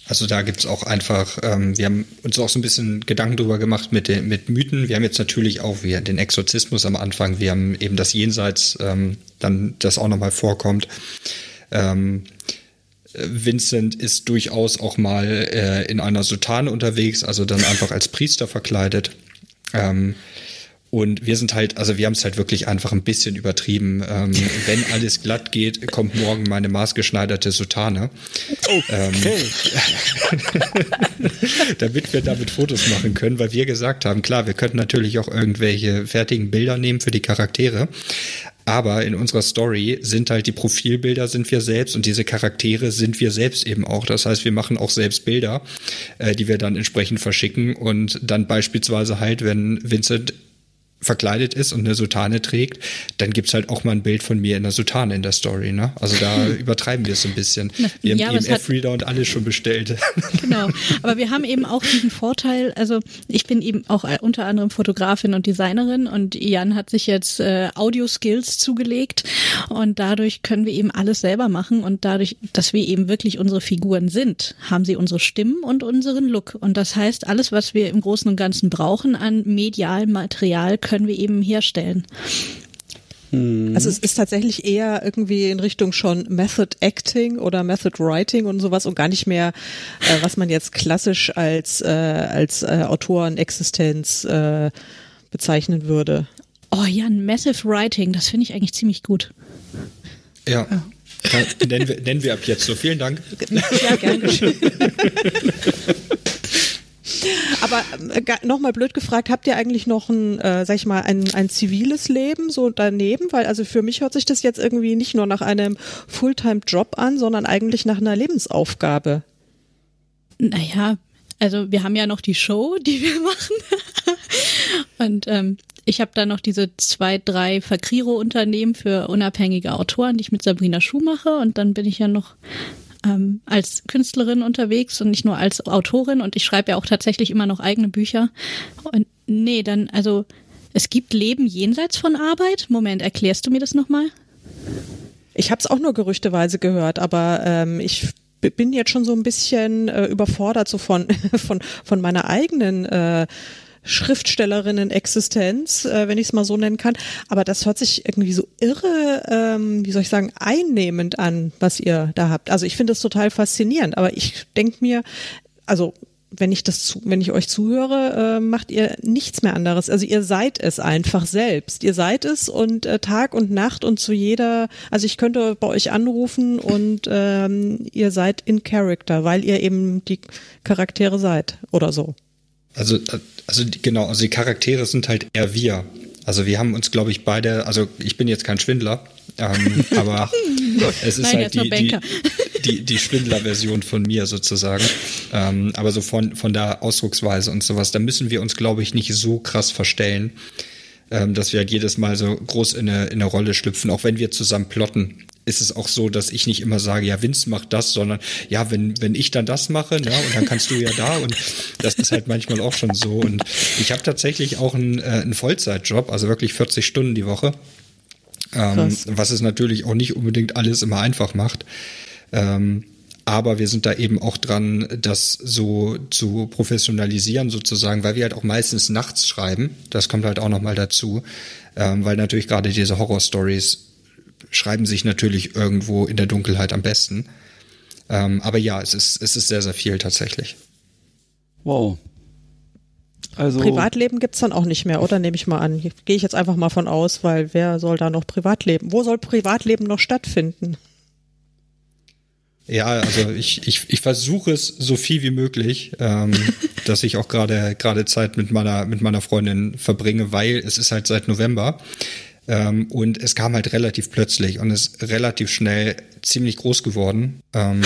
Also da gibt's auch einfach, ähm, wir haben uns auch so ein bisschen Gedanken drüber gemacht mit, den, mit Mythen. Wir haben jetzt natürlich auch wir, den Exorzismus am Anfang, wir haben eben das Jenseits, ähm, dann das auch nochmal vorkommt. Ähm, Vincent ist durchaus auch mal äh, in einer Sutane unterwegs, also dann einfach als Priester verkleidet. Ähm, und wir sind halt, also wir haben es halt wirklich einfach ein bisschen übertrieben. Ähm, wenn alles glatt geht, kommt morgen meine maßgeschneiderte Sutane. Okay. Ähm, damit wir damit Fotos machen können, weil wir gesagt haben, klar, wir könnten natürlich auch irgendwelche fertigen Bilder nehmen für die Charaktere. Aber in unserer Story sind halt die Profilbilder sind wir selbst und diese Charaktere sind wir selbst eben auch. Das heißt, wir machen auch selbst Bilder, äh, die wir dann entsprechend verschicken und dann beispielsweise halt, wenn Vincent verkleidet ist und eine Sutane trägt, dann gibt's halt auch mal ein Bild von mir in der Sutane in der Story. Ne? Also da übertreiben wir es so ein bisschen. Wir ja, haben eben F-Reader und alles schon bestellt. Genau, aber wir haben eben auch diesen Vorteil, also ich bin eben auch unter anderem Fotografin und Designerin und Jan hat sich jetzt äh, Audio-Skills zugelegt und dadurch können wir eben alles selber machen und dadurch, dass wir eben wirklich unsere Figuren sind, haben sie unsere Stimmen und unseren Look und das heißt, alles, was wir im Großen und Ganzen brauchen an medial Material, können wir eben herstellen. Hm. Also es ist tatsächlich eher irgendwie in Richtung schon Method Acting oder Method Writing und sowas und gar nicht mehr, äh, was man jetzt klassisch als, äh, als äh, Autorenexistenz äh, bezeichnen würde. Oh ja, ein Massive Writing, das finde ich eigentlich ziemlich gut. Ja. ja. Nennen, wir, nennen wir ab jetzt so. Vielen Dank. Ja, gern geschehen. Aber äh, nochmal blöd gefragt, habt ihr eigentlich noch ein, äh, sag ich mal, ein, ein ziviles Leben so daneben? Weil also für mich hört sich das jetzt irgendwie nicht nur nach einem Fulltime-Job an, sondern eigentlich nach einer Lebensaufgabe. Naja, also wir haben ja noch die Show, die wir machen. Und ähm, ich habe da noch diese zwei, drei Fakriro-Unternehmen für unabhängige Autoren, die ich mit Sabrina Schuh mache. Und dann bin ich ja noch ähm, als Künstlerin unterwegs und nicht nur als Autorin und ich schreibe ja auch tatsächlich immer noch eigene Bücher. Und nee, dann, also es gibt Leben jenseits von Arbeit. Moment, erklärst du mir das nochmal? Ich habe es auch nur gerüchteweise gehört, aber ähm, ich bin jetzt schon so ein bisschen äh, überfordert so von von von meiner eigenen äh, Schriftstellerinnen-Existenz, äh, wenn ich es mal so nennen kann. Aber das hört sich irgendwie so irre, ähm, wie soll ich sagen, einnehmend an, was ihr da habt. Also ich finde es total faszinierend. Aber ich denke mir, also wenn ich das zu, wenn ich euch zuhöre, äh, macht ihr nichts mehr anderes. Also ihr seid es einfach selbst. Ihr seid es und äh, Tag und Nacht und zu jeder, also ich könnte bei euch anrufen und ähm, ihr seid in Character, weil ihr eben die Charaktere seid oder so. Also, also genau, also die Charaktere sind halt eher wir. Also wir haben uns, glaube ich, beide, also ich bin jetzt kein Schwindler, ähm, aber es ist Nein, halt die, die, die, die Schwindler-Version von mir sozusagen. Ähm, aber so von, von der Ausdrucksweise und sowas, da müssen wir uns, glaube ich, nicht so krass verstellen, ähm, dass wir halt jedes Mal so groß in eine, in eine Rolle schlüpfen, auch wenn wir zusammen plotten ist es auch so, dass ich nicht immer sage, ja, Vince macht das, sondern ja, wenn, wenn ich dann das mache, ne, und dann kannst du ja da und das ist halt manchmal auch schon so. Und ich habe tatsächlich auch einen, äh, einen Vollzeitjob, also wirklich 40 Stunden die Woche. Ähm, was es natürlich auch nicht unbedingt alles immer einfach macht. Ähm, aber wir sind da eben auch dran, das so zu professionalisieren sozusagen, weil wir halt auch meistens nachts schreiben. Das kommt halt auch nochmal dazu, ähm, weil natürlich gerade diese Horror-Stories schreiben sich natürlich irgendwo in der Dunkelheit am besten. Ähm, aber ja, es ist, es ist sehr, sehr viel tatsächlich. Wow. Also Privatleben gibt's dann auch nicht mehr, oder? Nehme ich mal an. Gehe ich jetzt einfach mal von aus, weil wer soll da noch Privatleben? Wo soll Privatleben noch stattfinden? Ja, also ich, ich, ich versuche es so viel wie möglich, ähm, dass ich auch gerade gerade Zeit mit meiner mit meiner Freundin verbringe, weil es ist halt seit November ähm, und es kam halt relativ plötzlich und ist relativ schnell ziemlich groß geworden. Ähm,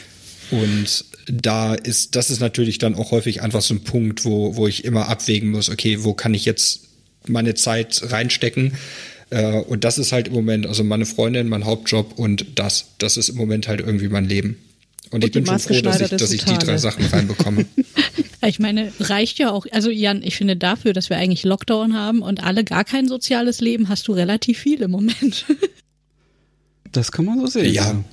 und da ist, das ist natürlich dann auch häufig einfach so ein Punkt, wo, wo ich immer abwägen muss, okay, wo kann ich jetzt meine Zeit reinstecken? Äh, und das ist halt im Moment, also meine Freundin, mein Hauptjob und das, das ist im Moment halt irgendwie mein Leben. Und, und ich bin schon froh, dass ich, dass ich die drei Sachen reinbekomme. ich meine, reicht ja auch. Also Jan, ich finde dafür, dass wir eigentlich Lockdown haben und alle gar kein soziales Leben, hast du relativ viel im Moment. Das kann man so sehen. Ja,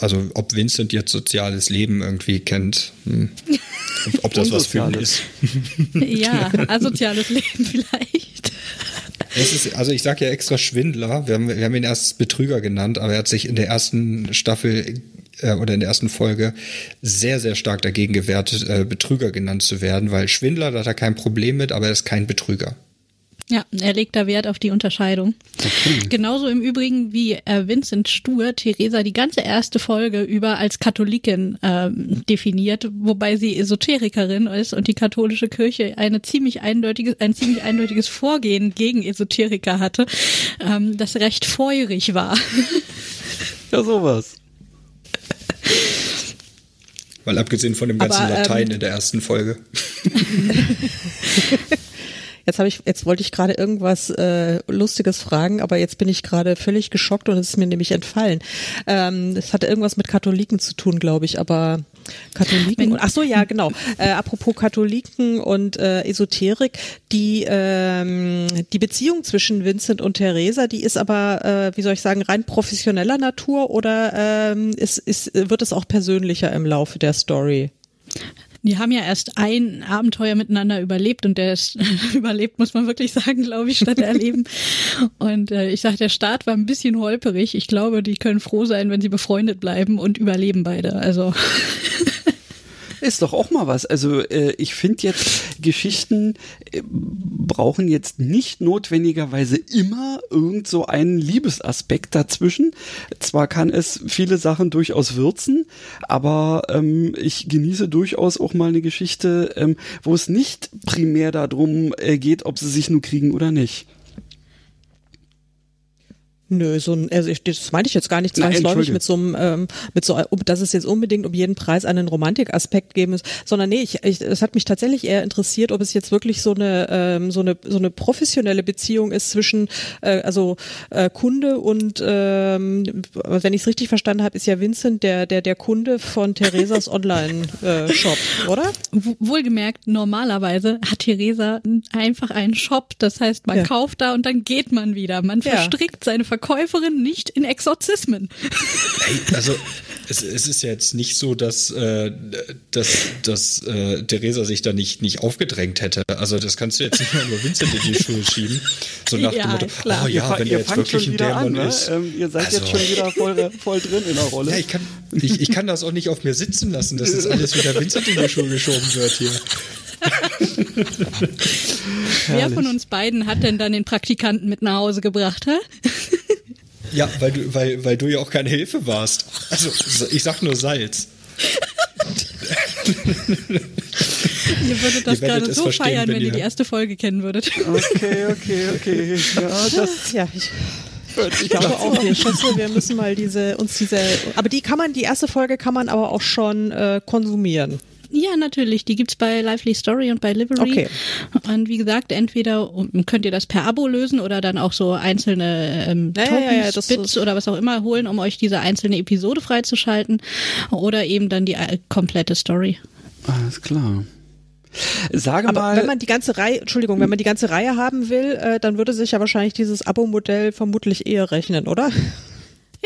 also ob Vincent jetzt soziales Leben irgendwie kennt, hm. ob das was für ihn ist. ja, asoziales Leben vielleicht. Ist, also ich sage ja extra Schwindler, wir haben, wir haben ihn erst Betrüger genannt, aber er hat sich in der ersten Staffel äh, oder in der ersten Folge sehr, sehr stark dagegen gewehrt, äh, Betrüger genannt zu werden, weil Schwindler, da hat er kein Problem mit, aber er ist kein Betrüger. Ja, er legt da Wert auf die Unterscheidung. Okay. Genauso im Übrigen wie äh, Vincent Stur Theresa die ganze erste Folge über als Katholikin ähm, definiert, wobei sie Esoterikerin ist und die katholische Kirche eine ziemlich eindeutiges, ein ziemlich eindeutiges Vorgehen gegen Esoteriker hatte, ähm, das recht feurig war. Ja, sowas. Weil abgesehen von dem ganzen Aber, Latein ähm, in der ersten Folge. Jetzt habe ich, jetzt wollte ich gerade irgendwas äh, Lustiges fragen, aber jetzt bin ich gerade völlig geschockt und es ist mir nämlich entfallen. Ähm, es hatte irgendwas mit Katholiken zu tun, glaube ich, aber Katholiken. Und, ach so, ja, genau. Äh, apropos Katholiken und äh, Esoterik, die ähm, die Beziehung zwischen Vincent und Theresa, die ist aber, äh, wie soll ich sagen, rein professioneller Natur oder ähm, ist, ist, wird es auch persönlicher im Laufe der Story? Die haben ja erst ein Abenteuer miteinander überlebt und der ist überlebt, muss man wirklich sagen, glaube ich, statt erleben. und äh, ich sage, der Start war ein bisschen holperig. Ich glaube, die können froh sein, wenn sie befreundet bleiben und überleben beide. Also ist doch auch mal was. Also äh, ich finde jetzt, Geschichten äh, brauchen jetzt nicht notwendigerweise immer irgend so einen Liebesaspekt dazwischen. Zwar kann es viele Sachen durchaus würzen, aber ähm, ich genieße durchaus auch mal eine Geschichte, ähm, wo es nicht primär darum äh, geht, ob sie sich nur kriegen oder nicht. Nö, so ein, also ich, das meinte ich jetzt gar nicht zwangsläufig mit so einem, ähm, mit so, dass es jetzt unbedingt um jeden Preis einen Romantikaspekt geben muss, sondern nee, ich, ich, es hat mich tatsächlich eher interessiert, ob es jetzt wirklich so eine, ähm, so eine, so eine professionelle Beziehung ist zwischen, äh, also äh, Kunde und, ähm, wenn ich es richtig verstanden habe, ist ja Vincent der, der, der Kunde von Theresas Online-Shop, äh, oder? Wohlgemerkt, normalerweise hat Theresa einfach einen Shop, das heißt, man ja. kauft da und dann geht man wieder, man ja. verstrickt seine Verkäuferin nicht in Exorzismen. Hey, also es, es ist ja jetzt nicht so, dass, äh, dass, dass äh, Theresa sich da nicht, nicht aufgedrängt hätte. Also das kannst du jetzt nicht mehr nur Vincent in die Schuhe schieben. So nach ja, dem Motto, klar. oh ja, wenn der jetzt wirklich ein Dämon an, ne? ist. Ähm, ihr seid also, jetzt schon wieder voll, voll drin in der Rolle. Ja, ich kann, ich, ich kann das auch nicht auf mir sitzen lassen, dass das alles wieder Vincent in die Schuhe geschoben wird hier. Wer von uns beiden hat denn dann den Praktikanten mit nach Hause gebracht, hä? Ja, weil du, weil, weil du ja auch keine Hilfe warst. Also, ich sag nur Salz. ihr würdet das gerade so feiern, wenn, ihr die erste Folge kennen würdet. Okay, okay, okay. Ja, das, ja ich, ich glaube auch, wir schätze, wir müssen mal diese, uns diese, aber die kann man, die erste Folge kann man aber auch schon äh, konsumieren. Ja, natürlich. Die gibt's bei Lively Story und bei Livery. Okay. Und wie gesagt, entweder könnt ihr das per Abo lösen oder dann auch so einzelne ähm, ja, Tokens, ja, ja, Bits oder was auch immer holen, um euch diese einzelne Episode freizuschalten. Oder eben dann die äh, komplette Story. Alles klar. Sage Aber mal, wenn man die ganze Reihe, Entschuldigung, wenn man die ganze Reihe haben will, äh, dann würde sich ja wahrscheinlich dieses Abo-Modell vermutlich eher rechnen, oder?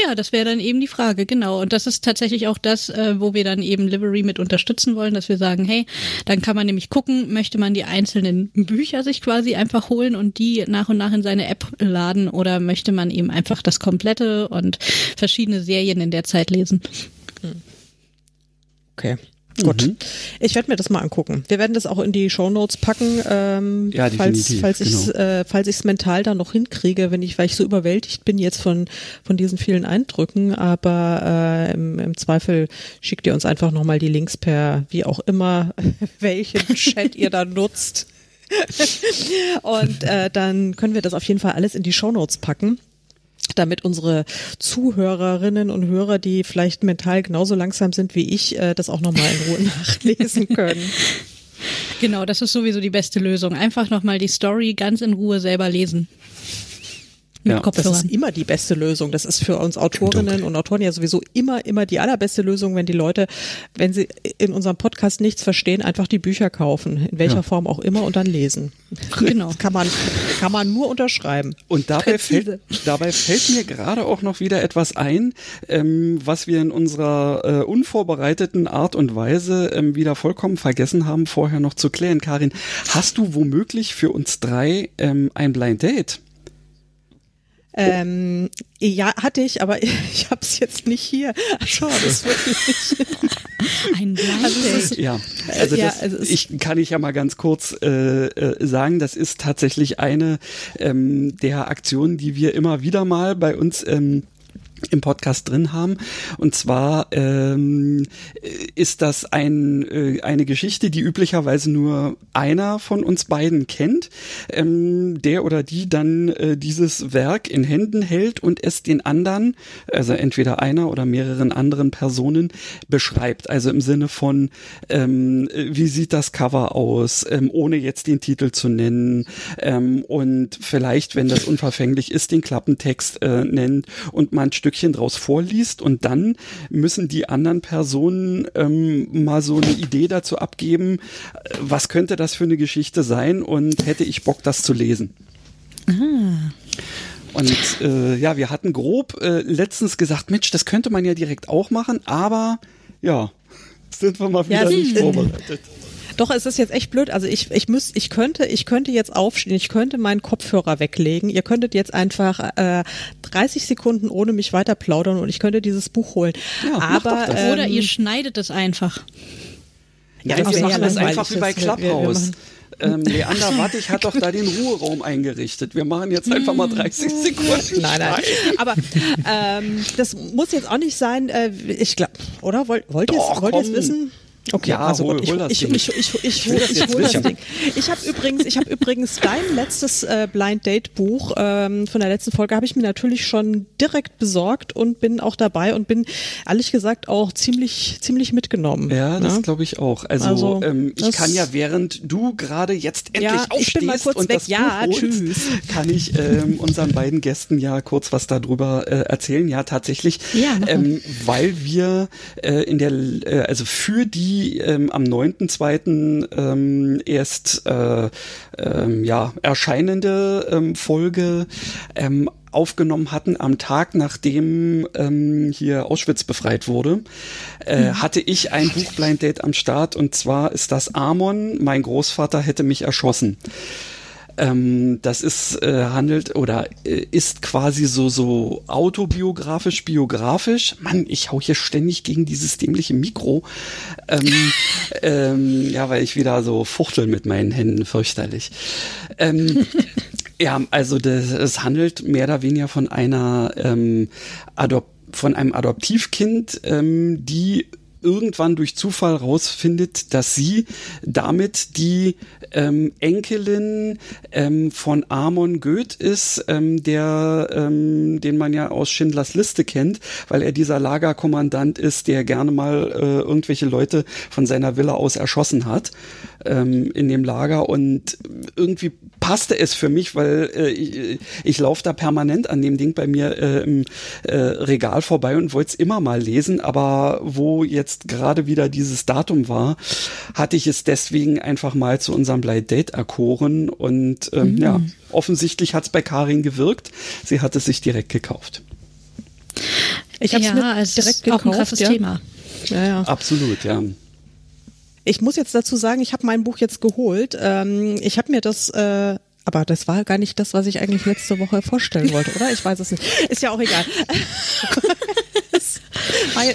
Ja, das wäre dann eben die Frage, genau. Und das ist tatsächlich auch das, äh, wo wir dann eben Livery mit unterstützen wollen, dass wir sagen, hey, dann kann man nämlich gucken, möchte man die einzelnen Bücher sich quasi einfach holen und die nach und nach in seine App laden oder möchte man eben einfach das komplette und verschiedene Serien in der Zeit lesen. Okay. Gut, mhm. ich werde mir das mal angucken. Wir werden das auch in die Show Notes packen, ähm, ja, falls falls ich genau. äh, falls es mental dann noch hinkriege, wenn ich weil ich so überwältigt bin jetzt von von diesen vielen Eindrücken. Aber äh, im, im Zweifel schickt ihr uns einfach noch mal die Links per wie auch immer welchen Chat ihr da nutzt. Und äh, dann können wir das auf jeden Fall alles in die Show Notes packen damit unsere Zuhörerinnen und Hörer, die vielleicht mental genauso langsam sind wie ich, äh, das auch nochmal in Ruhe nachlesen können. Genau, das ist sowieso die beste Lösung. Einfach nochmal die Story ganz in Ruhe selber lesen ja. Das ist immer die beste Lösung. Das ist für uns Autorinnen und Autoren ja sowieso immer, immer die allerbeste Lösung, wenn die Leute, wenn sie in unserem Podcast nichts verstehen, einfach die Bücher kaufen, in welcher ja. Form auch immer und dann lesen. Genau. Das kann man, kann man nur unterschreiben. Und dabei fällt, dabei fällt mir gerade auch noch wieder etwas ein, ähm, was wir in unserer äh, unvorbereiteten Art und Weise ähm, wieder vollkommen vergessen haben, vorher noch zu klären. Karin, hast du womöglich für uns drei ähm, ein Blind Date? Ähm, ja, hatte ich, aber ich habe es jetzt nicht hier. Also, das wirklich ein Blind also Ja, also, ja, das, also ich kann ich ja mal ganz kurz äh, äh, sagen, das ist tatsächlich eine ähm, der Aktionen, die wir immer wieder mal bei uns ähm, im Podcast drin haben. Und zwar ähm, ist das ein, äh, eine Geschichte, die üblicherweise nur einer von uns beiden kennt, ähm, der oder die dann äh, dieses Werk in Händen hält und es den anderen, also entweder einer oder mehreren anderen Personen beschreibt. Also im Sinne von, ähm, wie sieht das Cover aus, ähm, ohne jetzt den Titel zu nennen ähm, und vielleicht, wenn das unverfänglich ist, den Klappentext äh, nennt und man ein Stückchen draus vorliest und dann müssen die anderen Personen ähm, mal so eine Idee dazu abgeben, äh, was könnte das für eine Geschichte sein und hätte ich Bock, das zu lesen. Ah. Und äh, ja, wir hatten grob äh, letztens gesagt, Mensch, das könnte man ja direkt auch machen, aber ja, sind wir mal wieder ja, nicht vorbereitet. Doch, es ist jetzt echt blöd. Also ich, ich müsste, ich könnte, ich könnte jetzt aufstehen, ich könnte meinen Kopfhörer weglegen. Ihr könntet jetzt einfach äh, 30 Sekunden ohne mich weiter plaudern und ich könnte dieses Buch holen. Ja, Aber ähm, oder ihr schneidet es einfach. Ja, Nein, wir machen das einfach wie bei Clubhouse. ähm, Leander Wattig hat doch da den Ruheraum eingerichtet. Wir machen jetzt einfach mal 30 mm. Sekunden. Nein, nein. Aber ähm, das muss jetzt auch nicht sein. Äh, ich glaube, oder? Wollt, wollt ihr es wissen? Okay, ja, also hol, hol ich, ich, ich, ich, ich, hol, ich hol das Ding. Ich habe übrigens, ich habe übrigens dein letztes äh, Blind Date Buch ähm, von der letzten Folge habe ich mir natürlich schon direkt besorgt und bin auch dabei und bin ehrlich gesagt auch ziemlich ziemlich mitgenommen. Ja, das ne? glaube ich auch. Also, also ähm, ich kann ja während du gerade jetzt endlich ja, aufstehst ich bin mal kurz und weg. das ja, Buch holst, tschüss. kann ich ähm, unseren beiden Gästen ja kurz was darüber äh, erzählen. Ja, tatsächlich, ja, ähm, weil wir äh, in der äh, also für die die ähm, am 9.2. Ähm, erst äh, ähm, ja, erscheinende ähm, Folge ähm, aufgenommen hatten am Tag, nachdem ähm, hier Auschwitz befreit wurde, äh, mhm. hatte ich ein Buchblind Date am Start und zwar ist das Amon, mein Großvater hätte mich erschossen. Ähm, das ist äh, handelt oder äh, ist quasi so so autobiografisch, biografisch. Mann, ich hau hier ständig gegen dieses dämliche Mikro. Ähm, ähm, ja, weil ich wieder so fuchtel mit meinen Händen, fürchterlich. Ähm, ja, also das, es handelt mehr oder weniger von einer ähm, Adop von einem Adoptivkind, ähm, die irgendwann durch Zufall rausfindet, dass sie damit die ähm, Enkelin ähm, von Amon Goeth ist, ähm, der, ähm, den man ja aus Schindlers Liste kennt, weil er dieser Lagerkommandant ist, der gerne mal äh, irgendwelche Leute von seiner Villa aus erschossen hat ähm, in dem Lager und irgendwie passte es für mich, weil äh, ich, ich laufe da permanent an dem Ding bei mir äh, im äh, Regal vorbei und wollte es immer mal lesen, aber wo jetzt gerade wieder dieses Datum war, hatte ich es deswegen einfach mal zu unserem Blind Date erkoren und ähm, mhm. ja, offensichtlich hat es bei Karin gewirkt. Sie hat es sich direkt gekauft. Ich habe es ja, mir direkt gekauft. Auch ein krasses ja. Thema. Ja, ja. Absolut, ja. Ich muss jetzt dazu sagen, ich habe mein Buch jetzt geholt. Ähm, ich habe mir das äh, aber das war gar nicht das, was ich eigentlich letzte Woche vorstellen wollte, oder? Ich weiß es nicht. Ist ja auch egal.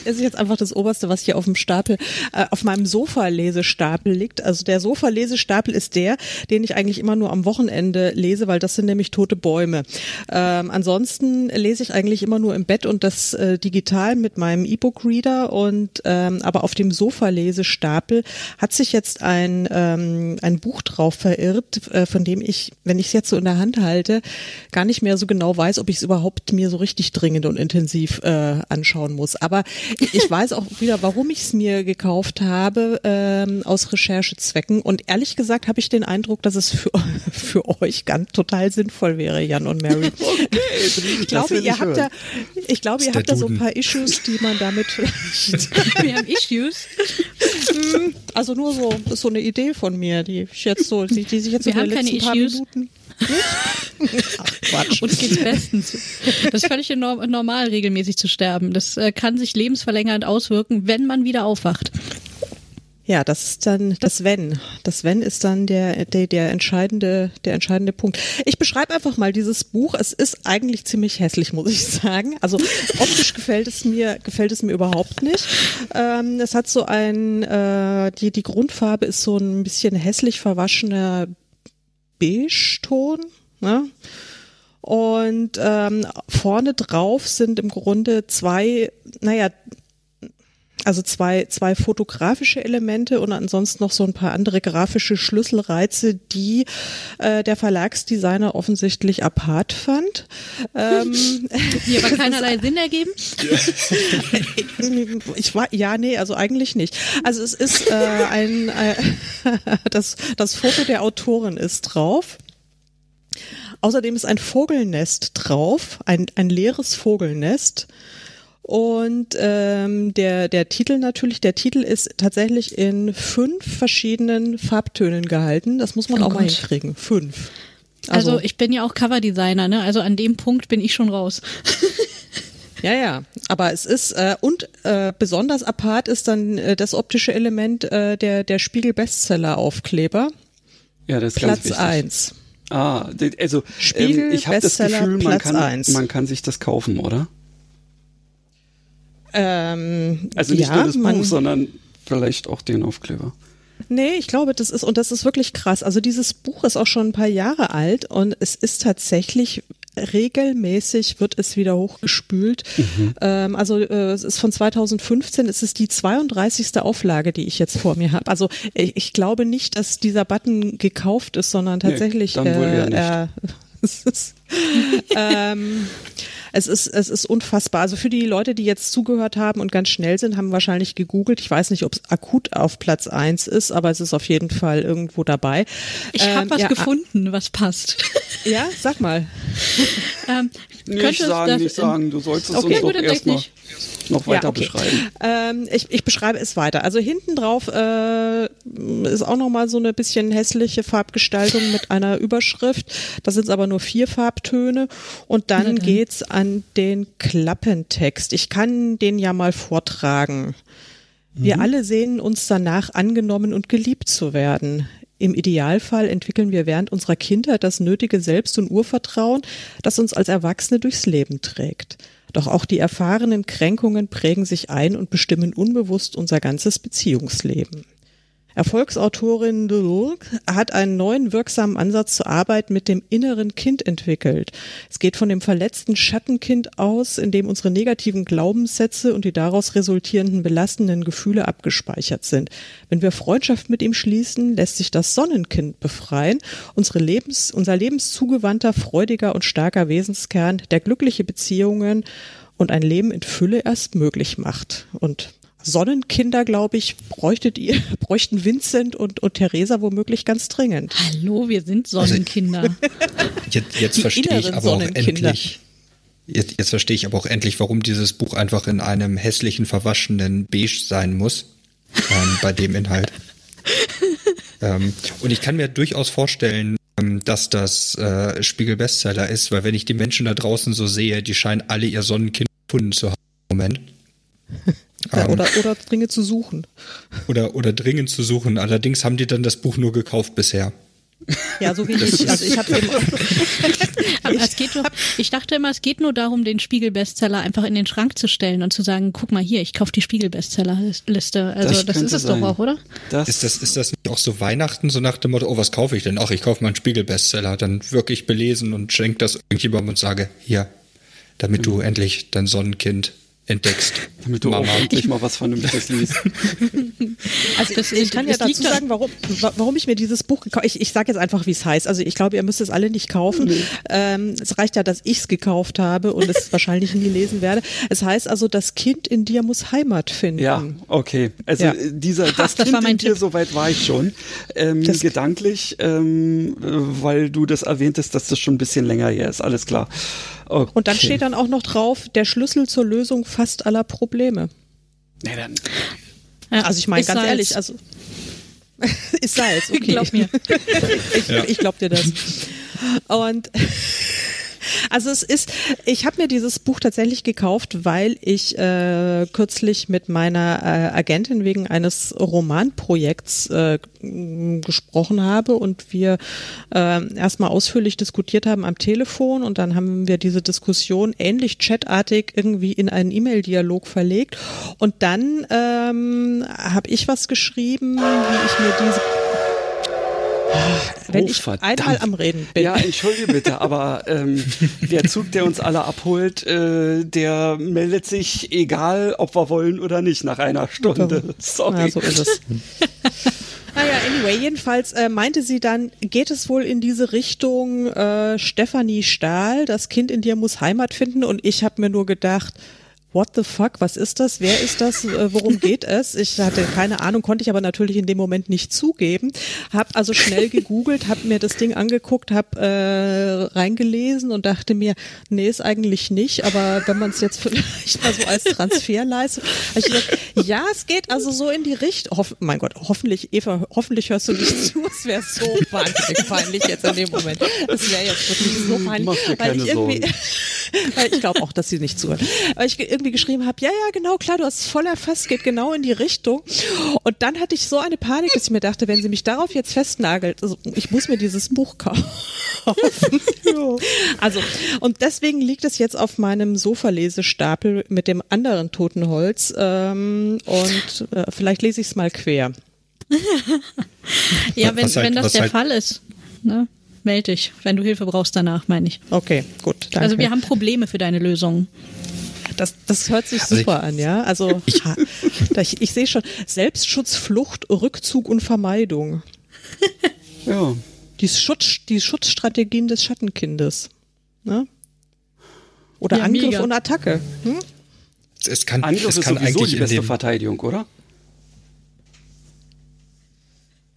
ist jetzt einfach das Oberste, was hier auf dem Stapel, äh, auf meinem Sofa-Lesestapel liegt. Also der Sofa-Lesestapel ist der, den ich eigentlich immer nur am Wochenende lese, weil das sind nämlich tote Bäume. Ähm, ansonsten lese ich eigentlich immer nur im Bett und das äh, digital mit meinem E-Book-Reader und ähm, aber auf dem Sofa-Lesestapel hat sich jetzt ein, ähm, ein Buch drauf verirrt, äh, von dem ich, wenn ich es jetzt so in der Hand halte, gar nicht mehr so genau weiß, ob ich es überhaupt mir so richtig dringend und intensiv äh, anschauen muss. Aber ich weiß auch wieder, warum ich es mir gekauft habe, ähm, aus Recherchezwecken. Und ehrlich gesagt habe ich den Eindruck, dass es für, für euch ganz total sinnvoll wäre, Jan und Mary. Okay, ich glaube, ihr habt da, ich glaube, ihr habt da so ein paar Issues, die man damit vielleicht. Wir haben Issues. Hm, also nur so, das ist so eine Idee von mir, die ich jetzt so, die, die sich jetzt Wir in den letzten paar Issues. Minuten. Quatsch. Uns geht's bestens. Das ist völlig norm- normal, regelmäßig zu sterben. Das äh, kann sich lebensverlängernd auswirken, wenn man wieder aufwacht. Ja, das ist dann das Wenn. Das Wenn ist dann der, der, der entscheidende, der entscheidende Punkt. Ich beschreibe einfach mal dieses Buch. Es ist eigentlich ziemlich hässlich, muss ich sagen. Also optisch gefällt es mir, gefällt es mir überhaupt nicht. Ähm, es hat so ein, äh, die, die Grundfarbe ist so ein bisschen hässlich verwaschener Beige-Ton. Ne? Und ähm, vorne drauf sind im Grunde zwei, naja, also zwei, zwei fotografische Elemente und ansonsten noch so ein paar andere grafische Schlüsselreize, die äh, der Verlagsdesigner offensichtlich apart fand. Ähm, Die aber keinerlei Sinn ergeben. ich war, ja, nee, also eigentlich nicht. Also es ist äh, ein, äh, das, das Foto der Autorin ist drauf. Außerdem ist ein Vogelnest drauf, ein, ein leeres Vogelnest. Und ähm, der, der Titel natürlich, der Titel ist tatsächlich in fünf verschiedenen Farbtönen gehalten. Das muss man Oh auch mal Gott. hinkriegen. Fünf. Also, ich bin ja auch Coverdesigner, ne? Also an dem Punkt bin ich schon raus. Ja, ja, aber es ist und äh, und äh, besonders apart ist dann äh, das optische Element äh, der der Spiegel Bestseller Aufkleber Ja, das ist ganz Platz wichtig. eins. Ah, also Spiegel, ähm, ich habe das Gefühl, man Platz kann, eins. man kann sich das kaufen, oder? Ähm, Also nicht ja, nur das Buch, sondern vielleicht auch den Aufkleber. Nee, ich glaube, das ist, und das ist wirklich krass. Also dieses Buch ist auch schon ein paar Jahre alt und es ist tatsächlich regelmäßig wird es wieder hochgespült. Ähm, also äh, es ist von 2015, es ist die 32. Auflage, die ich jetzt vor mir habe. Also ich, ich glaube nicht, dass dieser Button gekauft ist, sondern tatsächlich dann wohl eher nicht. äh, ähm, es ist, es ist unfassbar. Also für die Leute, die jetzt zugehört haben und ganz schnell sind, haben wahrscheinlich gegoogelt. Ich weiß nicht, ob es akut auf Platz eins ist, aber es ist auf jeden Fall irgendwo dabei. Ich habe Ähm, was ja, gefunden, was passt. Ja, sag mal. ähm, Nicht sagen, nicht sagen. Du sollst es Okay, uns gut, doch erstmal noch weiter Ja, okay. beschreiben. Ähm, ich, ich beschreibe es weiter. Also hinten drauf äh, ist auch nochmal so eine bisschen hässliche Farbgestaltung mit einer Überschrift. Das sind aber nur vier Farbtöne. Und dann dann. geht's an den Klappentext. Ich kann den ja mal vortragen. Wir alle sehnen uns danach, angenommen und geliebt zu werden. Im Idealfall entwickeln wir während unserer Kindheit das nötige Selbst- und Urvertrauen, das uns als Erwachsene durchs Leben trägt. Doch auch die erfahrenen Kränkungen prägen sich ein und bestimmen unbewusst unser ganzes Beziehungsleben. Erfolgsautorin Duluc hat einen neuen wirksamen Ansatz zur Arbeit mit dem inneren Kind entwickelt. Es geht von dem verletzten Schattenkind aus, in dem unsere negativen Glaubenssätze und die daraus resultierenden belastenden Gefühle abgespeichert sind. Wenn wir Freundschaft mit ihm schließen, lässt sich das Sonnenkind befreien, unsere Lebens, unser lebenszugewandter, freudiger und starker Wesenskern, der glückliche Beziehungen und ein Leben in Fülle erst möglich macht. Und Sonnenkinder, glaube ich, bräuchtet ihr, bräuchten Vincent und, und Theresa womöglich ganz dringend. Hallo, wir sind Sonnenkinder. Jetzt, jetzt Die verstehe ich aber auch endlich. Jetzt, jetzt verstehe ich aber auch endlich, warum dieses Buch einfach in einem hässlichen, verwaschenen Beige sein muss. Ähm, bei dem Inhalt. ähm, und ich kann mir durchaus vorstellen, ähm, dass das äh, Spiegel Bestseller ist, weil wenn ich die Menschen da draußen so sehe, die scheinen alle ihr Sonnenkind gefunden zu haben im Moment. Ja, Ähm, oder, oder dringend zu suchen. oder, oder dringend zu suchen. Allerdings haben die dann das Buch nur gekauft bisher. Ja, so wie ich. Also ich habe eben. Aber es geht doch, ich dachte immer, es geht nur darum, den Spiegel-Bestseller einfach in den Schrank zu stellen und zu sagen, guck mal hier, ich kaufe die Spiegel-Bestseller-Liste. Also das, Das ist es doch auch, oder? Das, Ist das, ist das nicht auch so Weihnachten, so nach dem Motto, oh, was kaufe ich denn? Ach, ich kaufe mal einen Spiegel-Bestseller. Dann wirklich belesen und schenke das irgendjemandem und sage, hier, damit du endlich dein Sonnenkind entdeckst. damit du Mama. auch endlich mal was Vernünftiges liest. Also Das- ich, ich kann ja dazu da- sagen, warum, wa- warum ich mir dieses Buch gekauft Ich, ich sage jetzt einfach, wie es heißt. Also ich glaube, ihr müsst es alle nicht kaufen. Ähm, es reicht ja, dass ich es gekauft habe und es wahrscheinlich nie lesen werde. Es heißt also, das Kind in dir muss Heimat finden. Ja, okay. Also Ja. äh, dieser das, das Kind war mein in dir, soweit war ich schon. Ähm, Das- gedanklich, ähm, äh, weil du das erwähntest, dass das schon ein bisschen länger her ist, alles klar. Okay. Und dann steht dann auch noch drauf, der Schlüssel zur Lösung fast aller Probleme. Nee, dann, Ja, Also ich meine ganz Salz. ehrlich, also ist Salz, okay. Glaub mir. ich, Ja. ich glaub dir das. Und also es ist, ich habe mir dieses Buch tatsächlich gekauft, weil ich äh, kürzlich mit meiner äh, Agentin wegen eines Romanprojekts äh, gesprochen habe und wir äh, erstmal ausführlich diskutiert haben am Telefon und dann haben wir diese Diskussion ähnlich chatartig irgendwie in einen E-Mail-Dialog verlegt. Und dann ähm, habe ich was geschrieben, wie ich mir diese wenn ich verdammt. einmal am Reden bin. Ja, entschuldige bitte, aber ähm, der Zug, der uns alle abholt, äh, der meldet sich, egal ob wir wollen oder nicht, nach einer Stunde. Sorry. Ja, so ist es. Naja, anyway, jedenfalls äh, meinte sie dann, geht es wohl in diese Richtung äh, Stefanie Stahl, das Kind in dir muss Heimat finden und ich habe mir nur gedacht, what the fuck, was ist das, wer ist das, äh, worum geht es? Ich hatte keine Ahnung, konnte ich aber natürlich in dem Moment nicht zugeben, habe also schnell gegoogelt, habe mir das Ding angeguckt, habe äh, reingelesen und dachte mir, nee, ist eigentlich nicht, aber wenn man es jetzt vielleicht mal so als Transfer leistet, hab ich gesagt, ja, es geht also so in die Richtung, hoff, mein Gott, hoffentlich, Eva, hoffentlich hörst du nicht zu, es wäre so wahnsinnig peinlich jetzt in dem Moment. Es wäre jetzt wirklich so peinlich, weil ich irgendwie. Weil ich glaube auch, dass sie nicht zuhört, weil ich irgendwie geschrieben habe, ja, ja, genau, klar, du hast es voll erfasst, geht genau in die Richtung. Und dann hatte ich so eine Panik, dass ich mir dachte, wenn sie mich darauf jetzt festnagelt, also ich muss mir dieses Buch kaufen. Also, und deswegen liegt es jetzt auf meinem Sofa-Lesestapel mit dem anderen Totenholz ähm, und äh, vielleicht lese ich es mal quer. Ja, wenn, halt- wenn das der halt- Fall ist, ne, melde dich, wenn du Hilfe brauchst danach, meine ich. Okay, gut. Danke. Also wir haben Probleme für deine Lösung. Das, das hört sich Also super an, ja. Also ha, da ich, ich sehe schon Selbstschutz, Flucht, Rückzug und Vermeidung. Ja. Die, Schutz, die Schutzstrategien des Schattenkindes. Ne? Oder Ja, Angriff mega. und Attacke. Hm? Es kann, Angriff es ist kann sowieso eigentlich die beste Verteidigung, oder?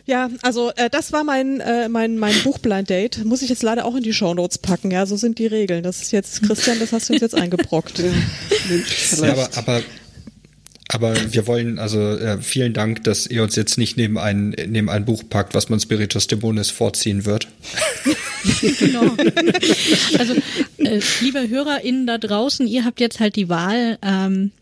Ja, also äh, das war mein äh, mein mein Buchblind Date. Muss ich jetzt leider auch in die Shownotes packen. Ja, so sind die Regeln. Das ist jetzt Christian, das hast du uns jetzt eingebrockt. Ja, aber, aber, aber wir wollen, also äh, vielen Dank, dass ihr uns jetzt nicht neben ein, neben ein Buch packt, was man Spiritus Dämonis vorziehen wird. Genau. Also, äh, liebe HörerInnen da draußen, ihr habt jetzt halt die Wahl, ähm,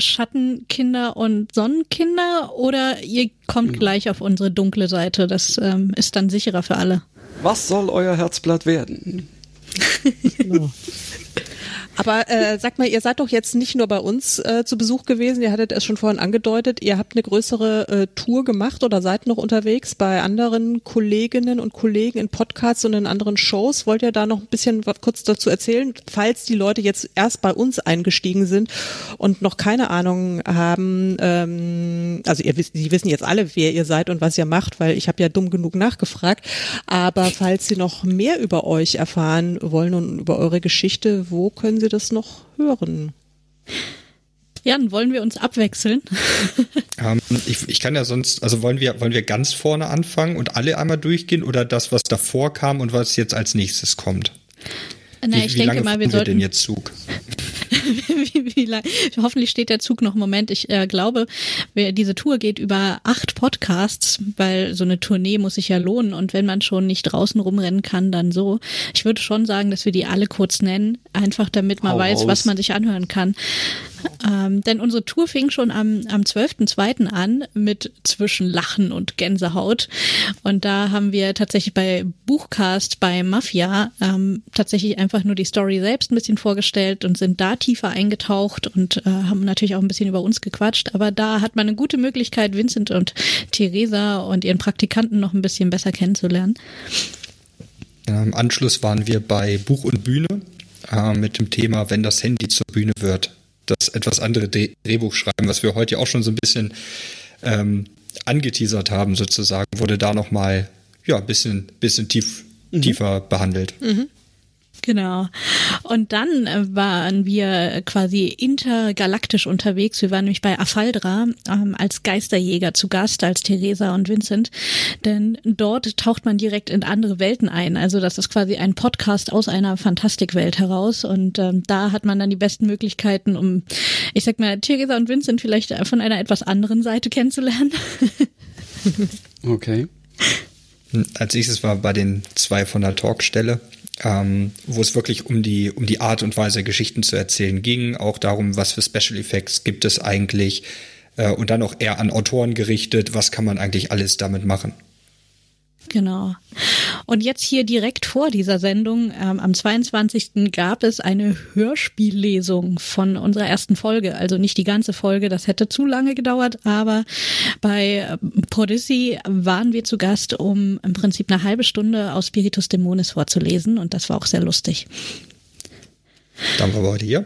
Schattenkinder und Sonnenkinder oder ihr kommt gleich auf unsere dunkle Seite. Das ähm, ist dann sicherer für alle. Was soll euer Herzblatt werden? Aber äh, sagt mal, ihr seid doch jetzt nicht nur bei uns äh, zu Besuch gewesen, ihr hattet es schon vorhin angedeutet, ihr habt eine größere äh, Tour gemacht oder seid noch unterwegs bei anderen Kolleginnen und Kollegen in Podcasts und in anderen Shows. Wollt ihr da noch ein bisschen was kurz dazu erzählen, falls die Leute jetzt erst bei uns eingestiegen sind und noch keine Ahnung haben, ähm, also ihr wisst, die wissen jetzt alle, wer ihr seid und was ihr macht, weil ich habe ja dumm genug nachgefragt, aber falls sie noch mehr über euch erfahren wollen und über eure Geschichte, wo können sie das noch hören? Ja, dann wollen wir uns abwechseln. Ähm, ich, ich kann ja sonst, also wollen wir, wollen wir ganz vorne anfangen und alle einmal durchgehen oder das, was davor kam und was jetzt als nächstes kommt? Na, wie, ich wie denke mal, wir fahren wir denn sollten. jetzt Zug? wie, wie lang, hoffentlich steht der Zug noch einen Moment. Ich äh, glaube, wir, diese Tour geht über acht Podcasts, weil so eine Tournee muss sich ja lohnen. Und wenn man schon nicht draußen rumrennen kann, dann so. Ich würde schon sagen, dass wir die alle kurz nennen, einfach damit man Hau weiß, raus. was man sich anhören kann. Ähm, denn unsere Tour fing schon am, am 12.02. an mit zwischen Lachen und Gänsehaut. Und da haben wir tatsächlich bei Buchcast bei Mafia ähm, tatsächlich einfach nur die Story selbst ein bisschen vorgestellt und sind da tiefer eingetaucht und äh, haben natürlich auch ein bisschen über uns gequatscht. Aber da hat man eine gute Möglichkeit, Vincent und Theresa und ihren Praktikanten noch ein bisschen besser kennenzulernen. Im Anschluss waren wir bei Buch und Bühne äh, mit dem Thema, wenn das Handy zur Bühne wird. Das etwas andere Drehbuch schreiben, was wir heute auch schon so ein bisschen ähm, angeteasert haben, sozusagen, wurde da nochmal ja, ein bisschen, bisschen tief, mhm. tiefer behandelt. Mhm. Genau. Und dann äh, waren wir quasi intergalaktisch unterwegs. Wir waren nämlich bei Afaldra ähm, als Geisterjäger zu Gast, als Theresa und Vincent. Denn dort taucht man direkt in andere Welten ein. Also das ist quasi ein Podcast aus einer Fantastikwelt heraus. Und ähm, da hat man dann die besten Möglichkeiten, um, ich sag mal, Theresa und Vincent vielleicht von einer etwas anderen Seite kennenzulernen. okay. Als nächstes war bei den zwei von der Talkstelle ähm, wo es wirklich um die, um die Art und Weise, Geschichten zu erzählen ging, auch darum, was für Special Effects gibt es eigentlich äh, und dann auch eher an Autoren gerichtet, was kann man eigentlich alles damit machen. Genau. Und jetzt hier direkt vor dieser Sendung, ähm, am 22. gab es eine Hörspiellesung von unserer ersten Folge. Also nicht die ganze Folge, das hätte zu lange gedauert, aber bei ähm, Prodisi waren wir zu Gast, um im Prinzip eine halbe Stunde aus Spiritus Dämonis vorzulesen und das war auch sehr lustig. Dann waren wir heute hier.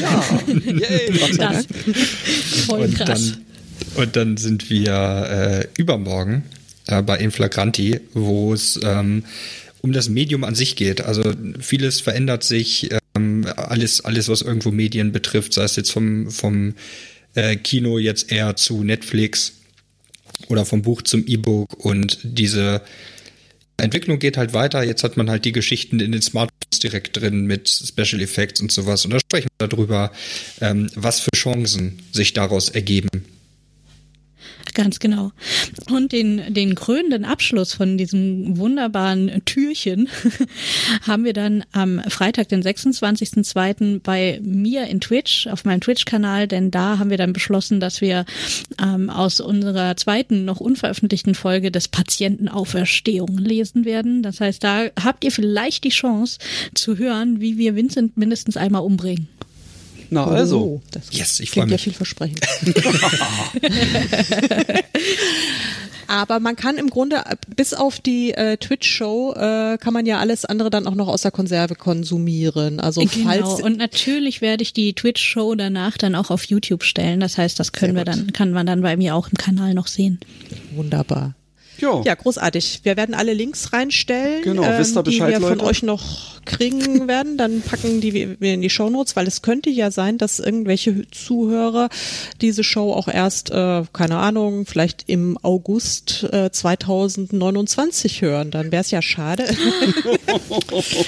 Ja, yay, das. Voll und krass. Dann, und dann sind wir äh, übermorgen äh, bei Inflagranti, wo es ähm, um das Medium an sich geht. Also vieles verändert sich, ähm, alles, alles, was irgendwo Medien betrifft, sei es jetzt vom, vom äh, Kino jetzt eher zu Netflix oder vom Buch zum E-Book und diese Entwicklung geht halt weiter. Jetzt hat man halt die Geschichten in den Smartphones direkt drin mit Special Effects und sowas. Und da sprechen wir darüber, ähm, was für Chancen sich daraus ergeben. Ganz genau. Und den, den krönenden Abschluss von diesem wunderbaren Türchen haben wir dann am Freitag, den 26.02. bei mir in Twitch, auf meinem Twitch-Kanal, denn da haben wir dann beschlossen, dass wir ähm, aus unserer zweiten, noch unveröffentlichten Folge des Patientenauferstehung lesen werden. Das heißt, da habt ihr vielleicht die Chance zu hören, wie wir Vincent mindestens einmal umbringen. Na also. Oh, das Yes, ich klingt ja vielversprechend. Aber man kann im Grunde bis auf die äh, Twitch-Show äh, kann man ja alles andere dann auch noch aus der Konserve konsumieren. Also Genau. falls Und natürlich werde ich die Twitch-Show danach dann auch auf YouTube stellen. Das heißt, das können wir Sehr gut. dann, kann man dann bei mir auch im Kanal noch sehen. wunderbar. Jo. Ja, großartig. Wir werden alle Links reinstellen, Genau, wisst ihr die Bescheid, wir von Leute? euch noch kriegen werden. Dann packen die wir in die Shownotes, weil es könnte ja sein, dass irgendwelche Zuhörer diese Show auch erst, äh, keine Ahnung, vielleicht im August äh, 2029 hören. Dann wäre es ja schade.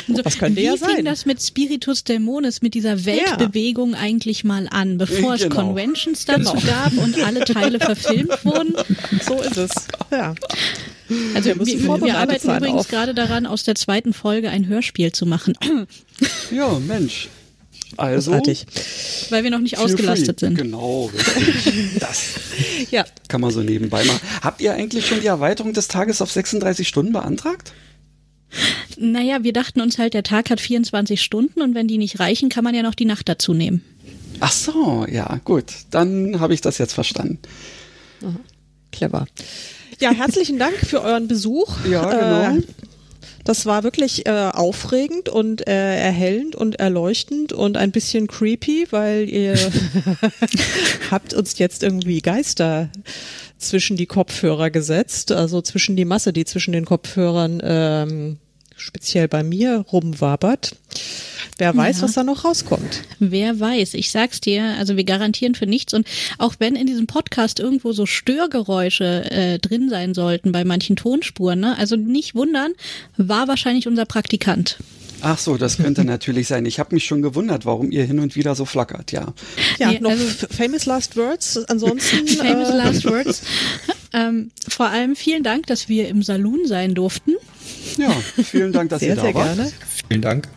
Das könnte Wie ja fing sein. das mit Spiritus Dämonis, mit dieser Weltbewegung eigentlich mal an, bevor es Genau. Conventions dazu gab und alle Teile verfilmt wurden? so ist es. Ja. Also Wir wir, müssen wir, vorbereitet arbeiten sein übrigens auf- gerade daran, aus der zweiten Folge ein Hörspiel zu machen, Ja, Mensch. Also. Großartig. weil wir noch nicht ausgelastet free. sind. Genau, richtig. Das Ja. kann man so nebenbei machen. Habt ihr eigentlich schon die Erweiterung des Tages auf 36 Stunden beantragt? Naja, wir dachten uns halt, der Tag hat 24 Stunden und wenn die nicht reichen, kann man ja noch die Nacht dazu nehmen. Ach so, ja, gut. Dann habe ich das jetzt verstanden. Clever. Ja, herzlichen Dank für euren Besuch. Ja, genau. Äh, das war wirklich äh, aufregend und äh, erhellend und erleuchtend und ein bisschen creepy, weil ihr habt uns jetzt irgendwie Geister zwischen die Kopfhörer gesetzt, also zwischen die Masse, die zwischen den Kopfhörern ähm, speziell bei mir rumwabert. Wer weiß, Ja. was da noch rauskommt. Wer weiß, ich sag's dir, also wir garantieren für nichts und auch wenn in diesem Podcast irgendwo so Störgeräusche äh, drin sein sollten bei manchen Tonspuren, ne? also nicht wundern, war wahrscheinlich unser Praktikant. Ach so, das könnte natürlich sein. Ich habe mich schon gewundert, warum ihr hin und wieder so flackert, ja. Ja, Nee, noch also- famous last words. Ansonsten Famous äh, last words. ähm, vor allem vielen Dank, dass wir im Saloon sein durften. Ja, vielen Dank, dass sehr, ihr da sehr wart. gerne. Vielen Dank.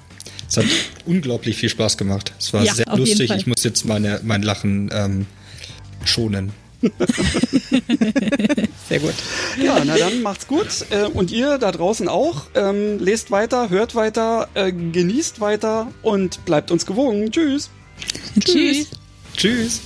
Es hat unglaublich viel Spaß gemacht. Es war Ja, sehr lustig. Ich muss jetzt meine, mein Lachen ähm, schonen. Sehr gut. Ja, na dann macht's gut. Äh, und ihr da draußen auch. Ähm, lest weiter, hört weiter, äh, genießt weiter und bleibt uns gewogen. Tschüss. Tschüss. Tschüss.